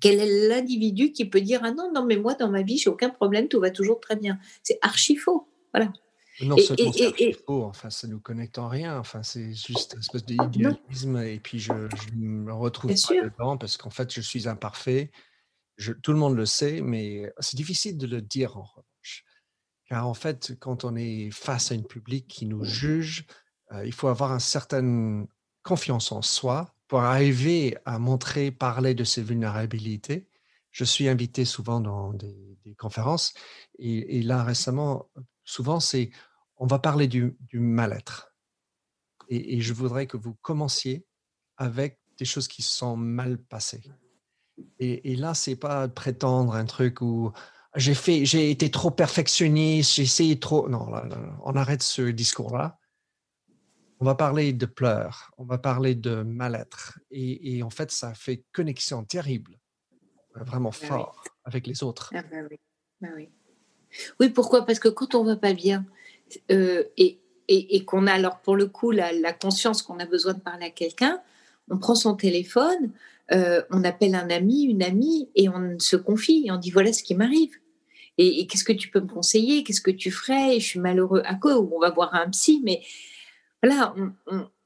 Quel est l'individu qui peut dire Ah non, non, mais moi, dans ma vie, j'ai aucun problème, tout va toujours très bien C'est archi faux. Voilà. Non seulement c'est archi faux, enfin, ça ne nous connecte en rien. Enfin, c'est juste une espèce d'idéalisme. Et puis, je, me retrouve pas dedans parce qu'en fait, je suis imparfait. Je, tout le monde le sait, mais c'est difficile de le dire en. Car en fait, quand on est face à une public qui nous juge, euh, il faut avoir une certaine confiance en soi pour arriver à montrer, parler de ses vulnérabilités. Je suis invité souvent dans des, conférences et, là récemment, souvent c'est on va parler du, mal-être. Et, et, je voudrais que vous commenciez avec des choses qui sont mal passées. Et, et là, c'est pas prétendre un truc où j'ai fait, j'ai été trop perfectionniste, j'ai essayé trop. Non, on arrête ce discours-là. On va parler de pleurs, on va parler de mal-être. Et, en fait, ça fait connexion terrible, vraiment bah fort avec les autres. Ah bah oui. Bah oui. oui. pourquoi? Parce que quand on va pas bien euh, et, et, qu'on a alors pour le coup la, la conscience qu'on a besoin de parler à quelqu'un, on prend son téléphone, euh, on appelle un ami, une amie, et on se confie, on dit voilà ce qui m'arrive. Et, qu'est-ce que tu peux me conseiller? Qu'est-ce que tu ferais? Je suis malheureux à quoi? On va voir un psy, mais voilà,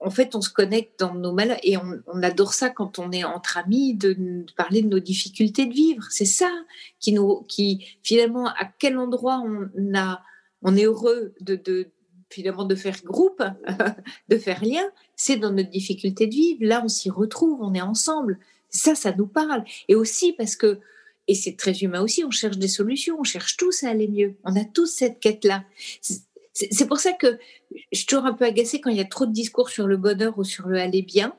en fait, on se connecte dans nos malheurs et on, adore ça quand on est entre amis de, parler de nos difficultés de vivre. C'est ça qui nous, qui finalement, à quel endroit on a, on est heureux de, de finalement de faire groupe, de faire lien, c'est dans notre difficulté de vivre. Là, on s'y retrouve, on est ensemble. Ça, ça nous parle. Et aussi parce que, et c'est très humain aussi, on cherche des solutions, on cherche tous à aller mieux. On a tous cette quête-là. C'est pour ça que je suis toujours un peu agacée quand il y a trop de discours sur le bonheur ou sur le aller bien.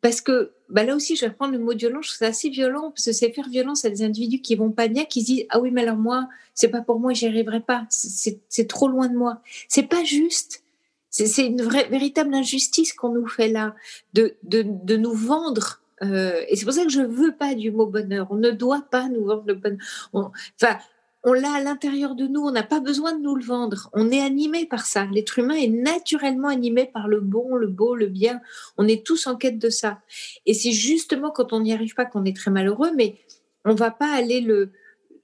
Parce que bah là aussi, je vais reprendre le mot violent, je trouve ça assez violent, parce que c'est faire violence à des individus qui vont pas bien, qui se disent Ah oui, mais alors moi, c'est pas pour moi, j'y arriverai pas, c'est trop loin de moi. C'est pas juste. C'est une vraie, véritable injustice qu'on nous fait là, de, de, de nous vendre. Euh, et c'est pour ça que je veux pas du mot bonheur. On ne doit pas nous vendre le bonheur. enfin, on l'a à l'intérieur de nous, on n'a pas besoin de nous le vendre. On est animé par ça. L'être humain est naturellement animé par le bon, le beau, le bien. On est tous en quête de ça. Et c'est justement quand on n'y arrive pas qu'on est très malheureux, mais on va pas aller le,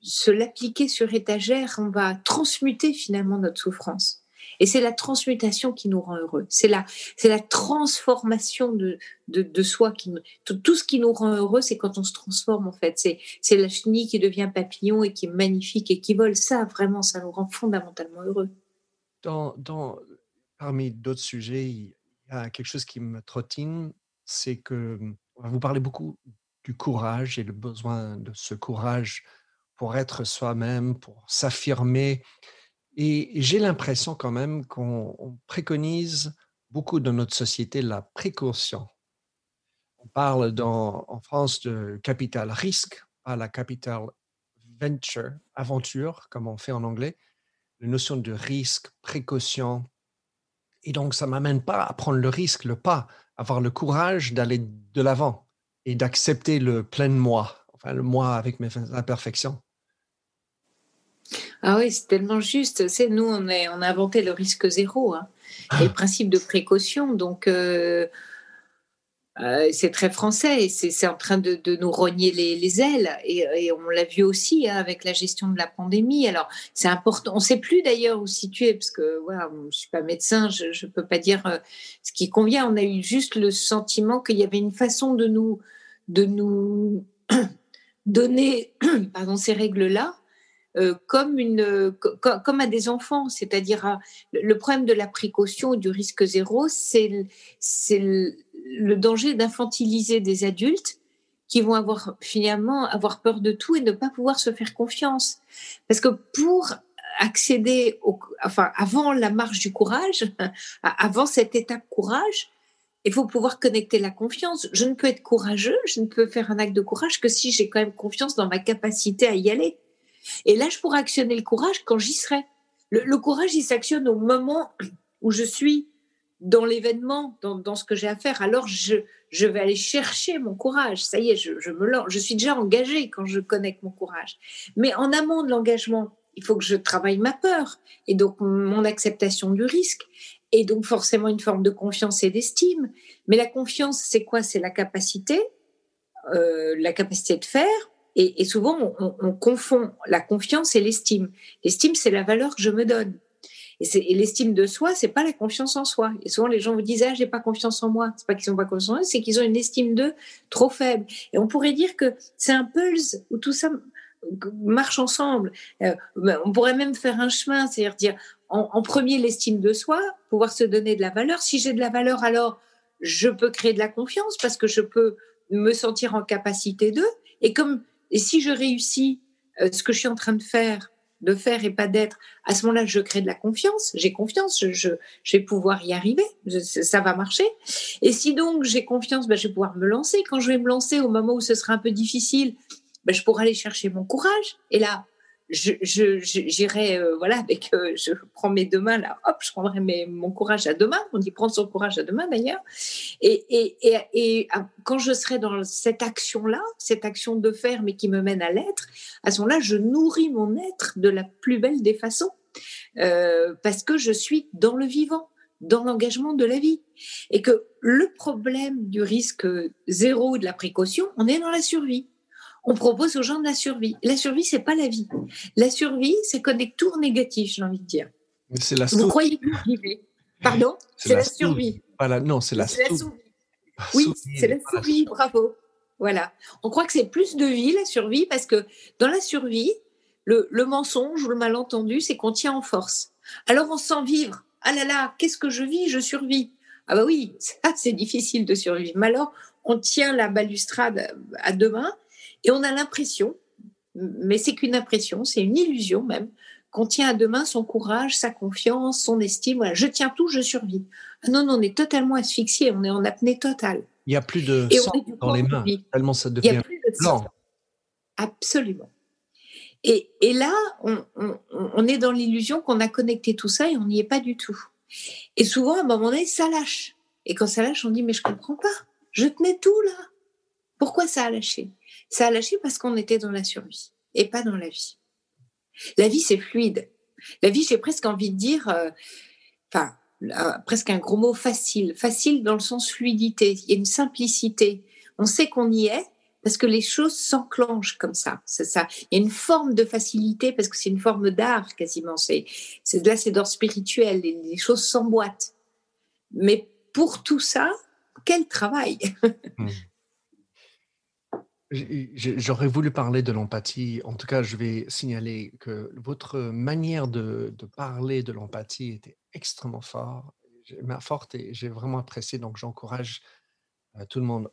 se l'appliquer sur étagère, on va transmuter finalement notre souffrance. Et c'est la transmutation qui nous rend heureux. C'est la, c'est la transformation de, de, soi. Qui, tout, tout, ce qui nous rend heureux, c'est quand on se transforme, en fait. C'est, c'est la chenille qui devient papillon et qui est magnifique et qui vole. Ça, vraiment, ça nous rend fondamentalement heureux. Dans, dans, parmi d'autres sujets, il y a quelque chose qui me trottine, c'est que vous parlez beaucoup du courage et le besoin de ce courage pour être soi-même, pour s'affirmer. Et j'ai l'impression quand même qu'on préconise beaucoup dans notre société la précaution. On parle en France de capital risque, pas la capital venture, aventure, comme on fait en anglais. La notion de risque, précaution. Et donc, ça ne m'amène pas à prendre le risque, le pas, avoir le courage d'aller de l'avant et d'accepter le plein moi, enfin le moi avec mes imperfections. Ah oui, c'est tellement juste. C'est nous, on, est, on a inventé le risque zéro hein, et le ah. principe de précaution. Donc, euh, euh, c'est très français et c'est en train de, nous rogner les, ailes. Et, on l'a vu aussi hein, avec la gestion de la pandémie. Alors, c'est important. On ne sait plus d'ailleurs où situer parce que voilà, je ne suis pas médecin, je ne peux pas dire euh, ce qui convient. On a eu juste le sentiment qu'il y avait une façon de nous, de nous donner pardon, ces règles-là euh, comme, une, comme à des enfants, c'est-à-dire le problème de la précaution du risque zéro, c'est le, le danger d'infantiliser des adultes qui vont avoir finalement avoir peur de tout et ne pas pouvoir se faire confiance. Parce que pour accéder au, enfin, avant la marche du courage, avant cette étape courage, il faut pouvoir connecter la confiance. Je ne peux être courageux, je ne peux faire un acte de courage que si j'ai quand même confiance dans ma capacité à y aller. Et là, je pourrais actionner le courage quand j'y serai. Le, courage, il s'actionne au moment où je suis dans l'événement, dans, ce que j'ai à faire. Alors, je, vais aller chercher mon courage. Ça y est, je, me lance. Je suis déjà engagée quand je connecte mon courage. Mais en amont de l'engagement, il faut que je travaille ma peur et donc mon acceptation du risque et donc forcément une forme de confiance et d'estime. Mais la confiance, c'est quoi? C'est la capacité, euh, la capacité de faire, et, souvent, on, confond la confiance et l'estime. L'estime, c'est la valeur que je me donne. Et, l'estime de soi, c'est pas la confiance en soi. Et souvent, les gens vous disent ah, j'ai pas confiance en moi. C'est pas qu'ils ont pas confiance en eux, c'est qu'ils ont une estime d'eux trop faible. Et on pourrait dire que c'est un pulse où tout ça marche ensemble. Euh, ben, on pourrait même faire un chemin, c'est-à-dire dire en, en premier l'estime de soi, pouvoir se donner de la valeur. Si j'ai de la valeur, alors je peux créer de la confiance parce que je peux me sentir en capacité d'eux. Et comme et si je réussis euh, ce que je suis en train de faire, de faire et pas d'être, à ce moment-là, je crée de la confiance. J'ai confiance, je, vais pouvoir y arriver, ça va marcher. Et si donc j'ai confiance, ben, je vais pouvoir me lancer. Quand je vais me lancer au moment où ce sera un peu difficile, ben, je pourrai aller chercher mon courage. Et là, j'irai, euh, voilà, avec, euh, je prends mes deux mains là, hop, je prendrai mes, mon courage à deux mains. On dit prendre son courage à deux mains d'ailleurs. Et, et, et, ah, quand je serai dans cette action-là, cette action de faire, mais qui me mène à l'être, à ce moment-là, je nourris mon être de la plus belle des façons, euh, parce que je suis dans le vivant dans l'engagement de la vie. Et que le problème du risque zéro de la précaution, on est dans la survie on propose aux gens de la survie. La survie, c'est pas la vie. La survie, c'est connecter tout négatif, j'ai envie de dire. c'est la Vous croyez que vous vivez Pardon? C'est la, survie. non, c'est la, survie. Oui, c'est la survie, bravo. Voilà. On croit que c'est plus de vie, la survie, parce que dans la survie, le, le mensonge ou le malentendu, c'est qu'on tient en force. Alors on sent vivre. Ah là là, qu'est-ce que je vis? Je survis. Ah bah oui, ça c'est difficile de survivre. Mais alors, on tient la balustrade à deux mains et on a l'impression, mais c'est qu'une impression, c'est une illusion même, qu'on tient à deux mains son courage, sa confiance, son estime. Voilà, je tiens tout, je survis. Ah non, non, on est totalement asphyxié, on est en apnée totale. Il n'y a plus de sang dans les mains, tellement ça devient Il y a plus de sang. Absolument. Et, et là, on, on, on, est dans l'illusion qu'on a connecté tout ça et on n'y est pas du tout. Et souvent, à un moment donné, ça lâche. Et quand ça lâche, on dit, mais je comprends pas. Je tenais tout là. Pourquoi ça a lâché? Ça a lâché parce qu'on était dans la survie et pas dans la vie. La vie, c'est fluide. La vie, j'ai presque envie de dire, euh, enfin, presque un gros mot facile. Facile dans le sens fluidité. Il y a une simplicité. On sait qu'on y est parce que les choses s'enclenchent comme ça. C'est ça. Il y a une forme de facilité parce que c'est une forme d'art quasiment. C'est, c'est là, c'est d'or spirituel. Les, les choses s'emboîtent. Mais pour tout ça, quel travail? Mmh. J'aurais voulu parler de l'empathie. En tout cas, je vais signaler que votre manière de, parler de l'empathie était extrêmement fort, forte et j'ai vraiment apprécié. Donc, j'encourage euh, tout le monde,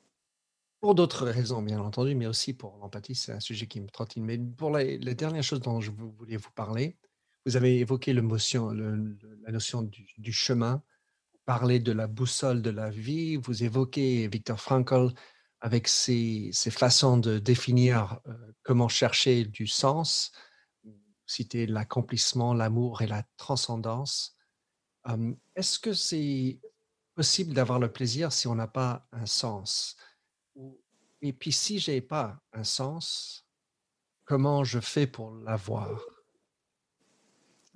pour d'autres raisons, bien entendu, mais aussi pour l'empathie. C'est un sujet qui me trottine. Mais pour les, dernières choses dont je voulais vous parler, vous avez évoqué la notion du, du chemin, vous parlez de la boussole de la vie, vous évoquez Viktor Frankl avec ses, façons de définir euh, comment chercher du sens, citer l'accomplissement, l'amour et la transcendance. Est-ce que c'est possible d'avoir le plaisir si on n'a pas un sens? Et puis si j'ai pas un sens, comment je fais pour l'avoir?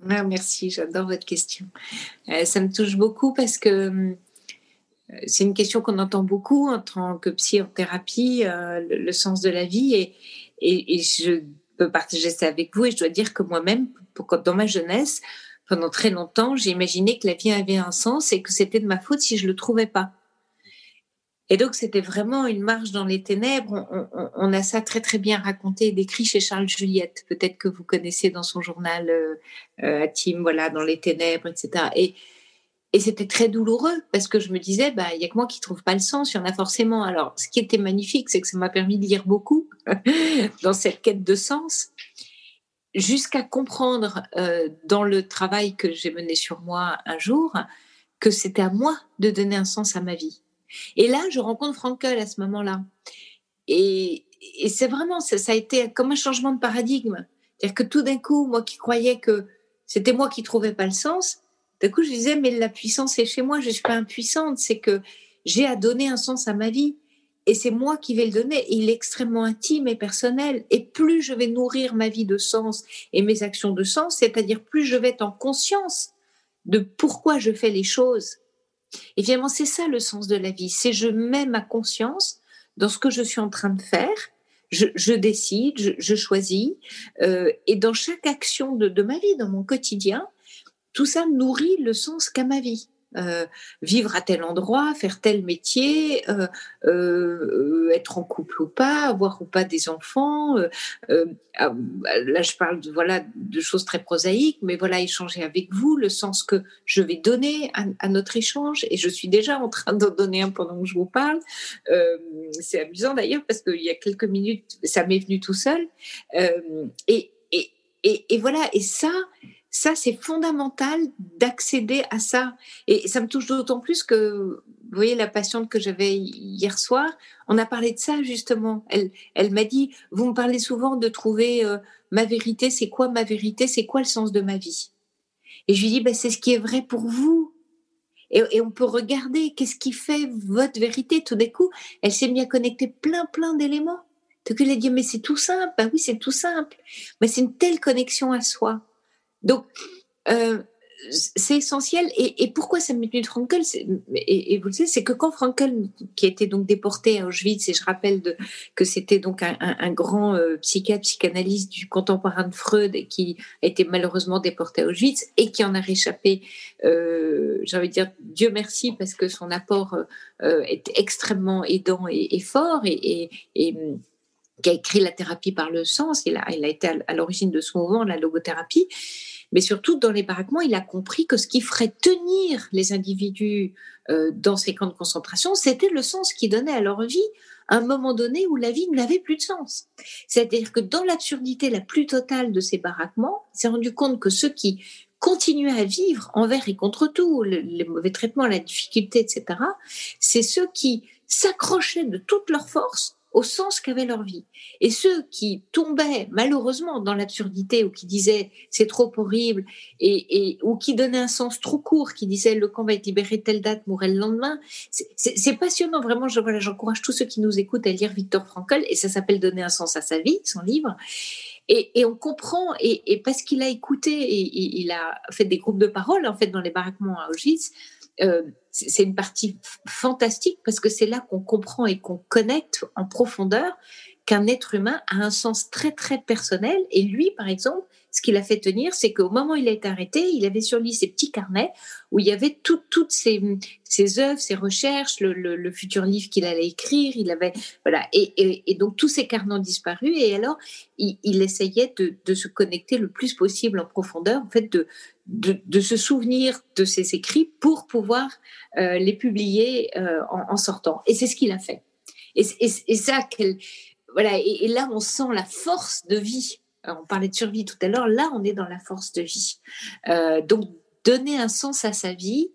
Ah, Merci, j'adore votre question. Euh, ça me touche beaucoup parce que c'est une question qu'on entend beaucoup en tant que psy en thérapie, euh, le, sens de la vie. Et, et, je peux partager ça avec vous. Et je dois dire que moi-même, dans ma jeunesse, pendant très longtemps, j'ai imaginé que la vie avait un sens et que c'était de ma faute si je le trouvais pas. Et donc, c'était vraiment une marche dans les ténèbres. On, a ça très, très bien raconté et décrit chez Charles Juliette. Peut-être que vous connaissez dans son journal euh, euh Tim, voilà, dans les ténèbres, etc. Et et c'était très douloureux parce que je me disais, bah, il y a que moi qui trouve pas le sens, il y en a forcément. Alors, ce qui était magnifique, c'est que ça m'a permis de lire beaucoup dans cette quête de sens, jusqu'à comprendre euh, dans le travail que j'ai mené sur moi un jour que c'était à moi de donner un sens à ma vie. Et là, je rencontre Frankel à ce moment-là. Et, c'est vraiment, ça, ça, a été comme un changement de paradigme. C'est-à-dire que tout d'un coup, moi qui croyais que c'était moi qui trouvais pas le sens, d'un coup, je disais, mais la puissance est chez moi, je ne suis pas impuissante, c'est que j'ai à donner un sens à ma vie. Et c'est moi qui vais le donner. il est extrêmement intime et personnel. Et plus je vais nourrir ma vie de sens et mes actions de sens, c'est-à-dire plus je vais être en conscience de pourquoi je fais les choses. Et finalement, c'est ça le sens de la vie. C'est je mets ma conscience dans ce que je suis en train de faire. Je, décide, je, choisis. Euh, et dans chaque action de ma vie, dans mon quotidien, tout ça nourrit le sens qu'a ma vie. Euh, vivre à tel endroit, faire tel métier, euh, euh, être en couple ou pas, avoir ou pas des enfants. Ah, là, je parle de, voilà, de choses très prosaïques, mais voilà, échanger avec vous, le sens que je vais donner à, notre échange, et je suis déjà en train d'en donner un pendant que je vous parle. C'est amusant d'ailleurs parce qu'il y a quelques minutes, ça m'est venu tout seul. et et, voilà, et ça, ça c'est fondamental d'accéder à ça. Et ça me touche d'autant plus que, vous voyez, la patiente que j'avais hier soir, on a parlé de ça justement. Elle, elle m'a dit, vous me parlez souvent de trouver euh, ma vérité, c'est quoi ma vérité, c'est quoi le sens de ma vie. Et je lui dis, ben, c'est ce qui est vrai pour vous. Et, on peut regarder qu'est-ce qui fait votre vérité. Tout d'un coup, elle s'est mise à connecter plein, plein d'éléments. Donc, elle a dit, mais c'est tout simple. Ben oui, c'est tout simple. Mais c'est une telle connexion à soi. Donc, euh, c'est essentiel. Et, pourquoi ça m'est venu de Frankel et, vous le savez, c'est que quand Frankel, qui été donc déporté à Auschwitz, et je rappelle que c'était donc un, grand euh, psychiatre, psychanalyste du contemporain de Freud, qui a été malheureusement déporté à Auschwitz et qui en a réchappé, euh, j'ai envie de dire Dieu merci, parce que son apport euh, est extrêmement aidant et, fort, et, qui a écrit la thérapie par le sens. Il a, il a été à l'origine de ce mouvement, la logothérapie. Mais surtout, dans les baraquements, il a compris que ce qui ferait tenir les individus euh, dans ces camps de concentration, c'était le sens qu'ils donnaient à leur vie un moment donné où la vie n'avait plus de sens. C'est-à-dire que dans l'absurdité la plus totale de ces baraquements, il s'est rendu compte que ceux qui continuaient à vivre envers et contre tout, les mauvais traitements, la difficulté, etc., c'est ceux qui s'accrochaient de toute leur force au sens qu'avait leur vie. Et ceux qui tombaient malheureusement dans l'absurdité ou qui disaient c'est trop horrible et, ou qui donnaient un sens trop court, qui disaient le camp va être libéré telle date, mourrait le lendemain, c'est passionnant vraiment. Je, voilà, j'encourage tous ceux qui nous écoutent à lire Victor Frankl et ça s'appelle Donner un sens à sa vie, son livre. Et, on comprend, et, parce qu'il a écouté et, il a fait des groupes de parole en fait dans les baraquements à Auschwitz, euh, c'est une partie fantastique parce que c'est là qu'on comprend et qu'on connecte en profondeur qu'un être humain a un sens très très personnel. Et lui, par exemple, ce qu'il a fait tenir, c'est qu'au moment où il a été arrêté, il avait sur lui ses petits carnets où il y avait toutes ses, ses œuvres, ses recherches, le, futur livre qu'il allait écrire. Il avait voilà, et, donc tous ces carnets ont disparu. Et alors, il, essayait de, se connecter le plus possible en profondeur, en fait, de, de, se souvenir de ses écrits pour pouvoir euh, les publier euh, en, sortant. Et c'est ce qu'il a fait. Et, ça, voilà, et, là, on sent la force de vie. on parlait de survie tout à l'heure. Là, on est dans la force de vie. Euh, donc, donner un sens à sa vie.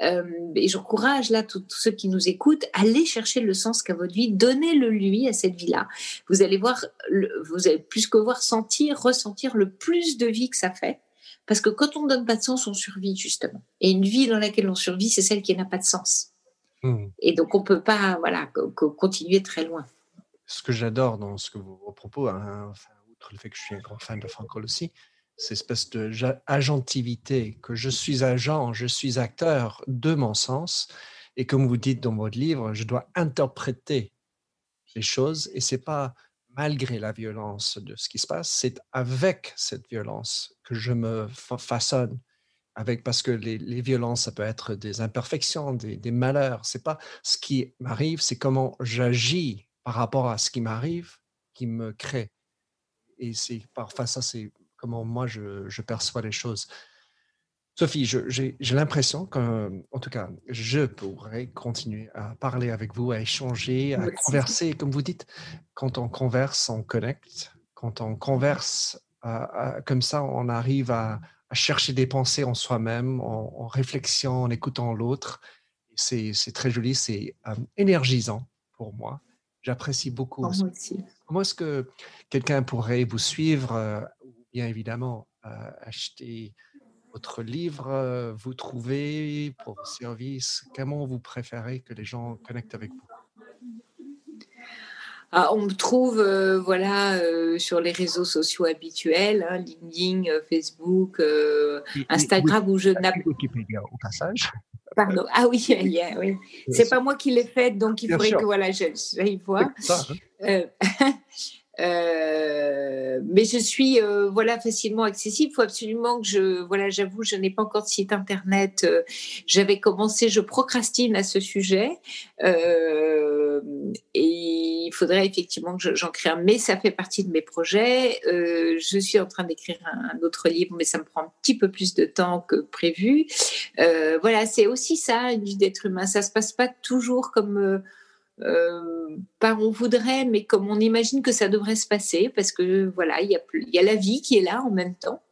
et j'encourage là tous ceux qui nous écoutent, allez chercher le sens qu'a votre vie, donnez-le lui à cette vie-là. Vous allez voir, vous allez plus que voir, sentir, ressentir le plus de vie que ça fait parce que quand on ne donne pas de sens, on survit justement. Et une vie dans laquelle on survit, c'est celle qui n'a pas de sens. Hmm. Et donc on ne peut pas voilà, continuer très loin. Ce que j'adore dans ce que vous proposez, hein, outre le fait que je suis un grand fan de Franco aussi, c'est espèce de agentivité, que je suis agent, je suis acteur de mon sens. Et comme vous dites dans votre livre, je dois interpréter les choses. Et c'est pas malgré la violence de ce qui se passe, c'est avec cette violence que je me façonne. Avec, parce que les, violences, ça peut être des imperfections, des, des malheurs. C'est pas ce qui m'arrive, c'est comment j'agis par rapport à ce qui m'arrive qui me crée. Et c'est parfois ça, c'est comment moi je, je perçois les choses. Sophie, j'ai l'impression que, en tout cas, je pourrais continuer à parler avec vous, à échanger, à converser. Comme vous dites, quand on converse, on connecte. Quand on converse comme ça, on arrive à, chercher des pensées en soi-même, en, réflexion, en écoutant l'autre. C'est très joli, c'est euh, énergisant pour moi. J'apprécie beaucoup. moi aussi. Comment est-ce que quelqu'un pourrait vous suivre, euh, bien évidemment euh, acheter votre livre, euh, vous trouvez pour vos services? Comment vous préférez que les gens connectent avec vous? Ah, on me trouve euh, voilà, euh, sur les réseaux sociaux habituels, hein, LinkedIn, Facebook, Instagram, où je n'ai Wikipédia au passage. Pardon. Ah oui, oui. C'est pas moi qui l'ai fait, donc il faudrait que voilà, j'aille voir. Hein. Euh, mais je suis euh, voilà facilement accessible. Il faut absolument que je voilà, j'avoue, je n'ai pas encore de site internet. Euh, j'avais commencé, je procrastine à ce sujet et il faudrait effectivement que j'en crée un. Mais ça fait partie de mes projets. je suis en train d'écrire un, autre livre, mais ça me prend un petit peu plus de temps que prévu. voilà, c'est aussi ça une vie d'être humain. Ça se passe pas toujours comme pas on voudrait, mais comme on imagine que ça devrait se passer, parce que voilà, il y a, y a la vie qui est là en même temps,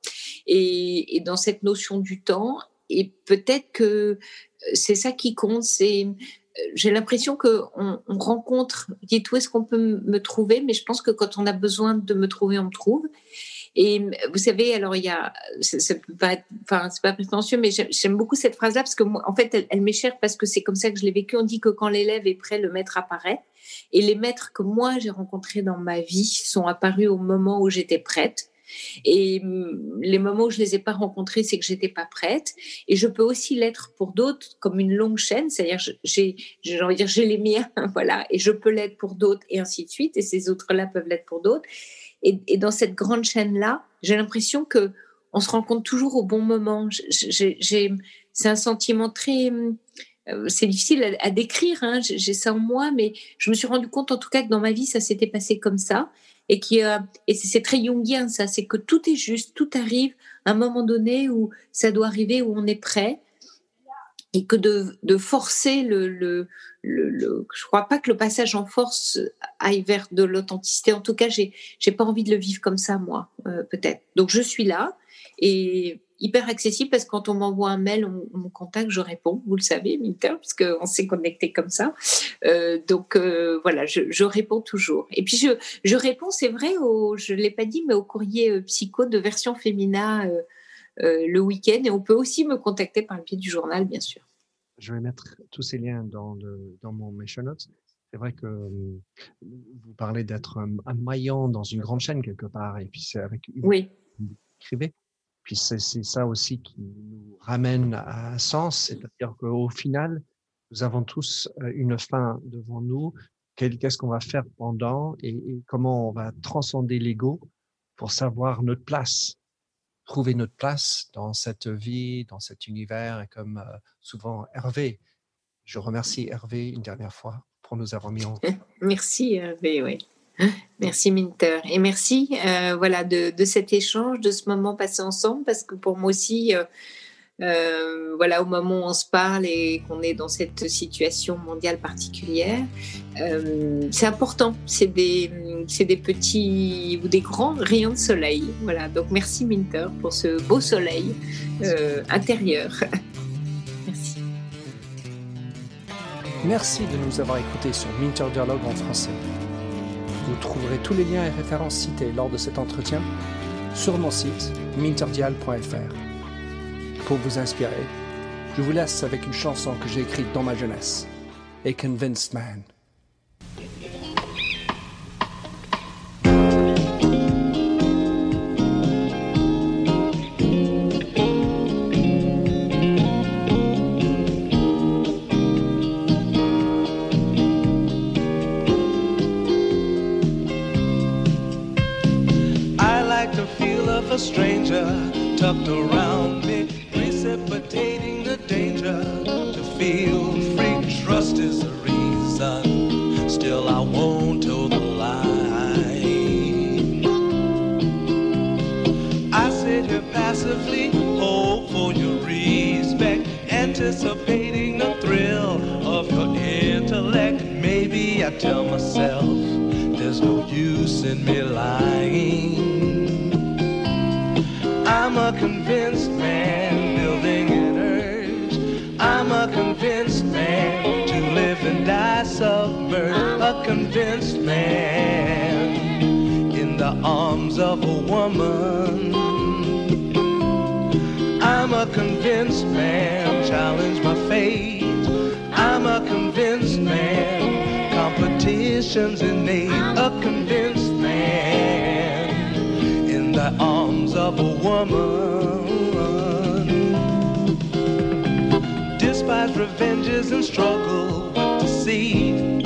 et, dans cette notion du temps, et peut-être que c'est ça qui compte, c'est j'ai l'impression qu'on on rencontre, dites où est-ce qu'on peut me trouver, mais je pense que quand on a besoin de me trouver, on me trouve. Et vous savez, alors il y a, ça, peut pas enfin c'est pas prétentieux, mais j'aime beaucoup cette phrase-là parce que moi, en fait, elle, m'est chère parce que c'est comme ça que je l'ai vécu. On dit que quand l'élève est prêt, le maître apparaît. Et les maîtres que moi j'ai rencontrés dans ma vie sont apparus au moment où j'étais prête. Et les moments où je les ai pas rencontrés, c'est que j'étais pas prête. Et je peux aussi l'être pour d'autres comme une longue chaîne, c'est-à-dire j'ai, j'ai envie de dire, j'ai les miens, voilà, et je peux l'être pour d'autres et ainsi de suite. Et ces autres-là peuvent l'être pour d'autres. Et, dans cette grande chaîne-là, j'ai l'impression que on se rencontre toujours au bon moment. C'est un sentiment très euh, c'est difficile à, décrire, hein, j'ai ça en moi, mais je me suis rendu compte en tout cas que dans ma vie, ça s'était passé comme ça. Et qui euh, et c'est très jungien ça, c'est que tout est juste, tout arrive à un moment donné où ça doit arriver où on est prêt et que de, forcer le, le, le, je crois pas que le passage en force aille vers de l'authenticité. En tout cas, j'ai j'ai pas envie de le vivre comme ça moi, euh, peut-être. Donc je suis là et hyper accessible parce que quand on m'envoie un mail, on, me contacte, je réponds. Vous le savez, Minter, puisqu'on s'est connecté comme ça. Euh, donc euh, voilà, je, je, réponds toujours. Et puis je, je réponds, c'est vrai, au, je ne l'ai pas dit, mais au courrier psycho de version féminin le week-end. Et on peut aussi me contacter par le pied du journal, bien sûr. Je vais mettre tous ces liens dans, le, dans mon mes notes. C'est vrai que vous parlez d'être un, maillon dans une grande chaîne quelque part, et puis c'est avec une, oui. écrivez puis c'est ça aussi qui nous ramène à un sens, c'est-à-dire qu'au final, nous avons tous euh, une fin devant nous. Qu'est-ce qu'on va faire pendant et, comment on va transcender l'ego pour savoir notre place, trouver notre place dans cette vie, dans cet univers. Et comme euh, souvent Hervé, je remercie Hervé une dernière fois pour nous avoir mis en. Merci Hervé, oui. Merci Minter et merci euh, voilà de, cet échange, de ce moment passé ensemble parce que pour moi aussi, euh, euh, voilà au moment où on se parle et qu'on est dans cette situation mondiale particulière, c'est important. C'est des des petits ou des grands rayons de soleil. Voilà donc merci Minter pour ce beau soleil intérieur. merci. Merci de nous avoir écoutés sur Minter Dialogue en français. Vous trouverez tous les liens et références cités lors de cet entretien sur mon site minterdial.fr. Pour vous inspirer, je vous laisse avec une chanson que j'ai écrite dans ma jeunesse, A Convinced Man. tucked around me, to feel free. Trust is the reason, still I won't tell the lie. I sit here passively, hope for your respect, anticipating the thrill of your intellect. Maybe I tell myself there's no use in me lying. I'm a convinced man A convinced man in the arms of a woman. I'm a convinced man, challenge my fate. I'm a convinced man, competition's innate. A convinced man in the arms of a woman. Despise revenges and struggle with deceit.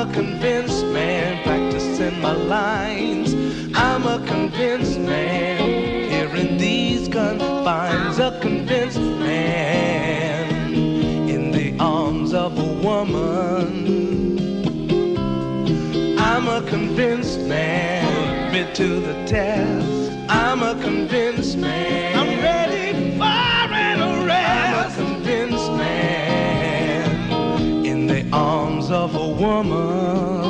A convinced man. Practicing my lines. I'm a convinced man here in these confines, a convinced man in the arms of a woman. I'm a convinced man, put me to the test. I'm a convinced man. I'm ready woman.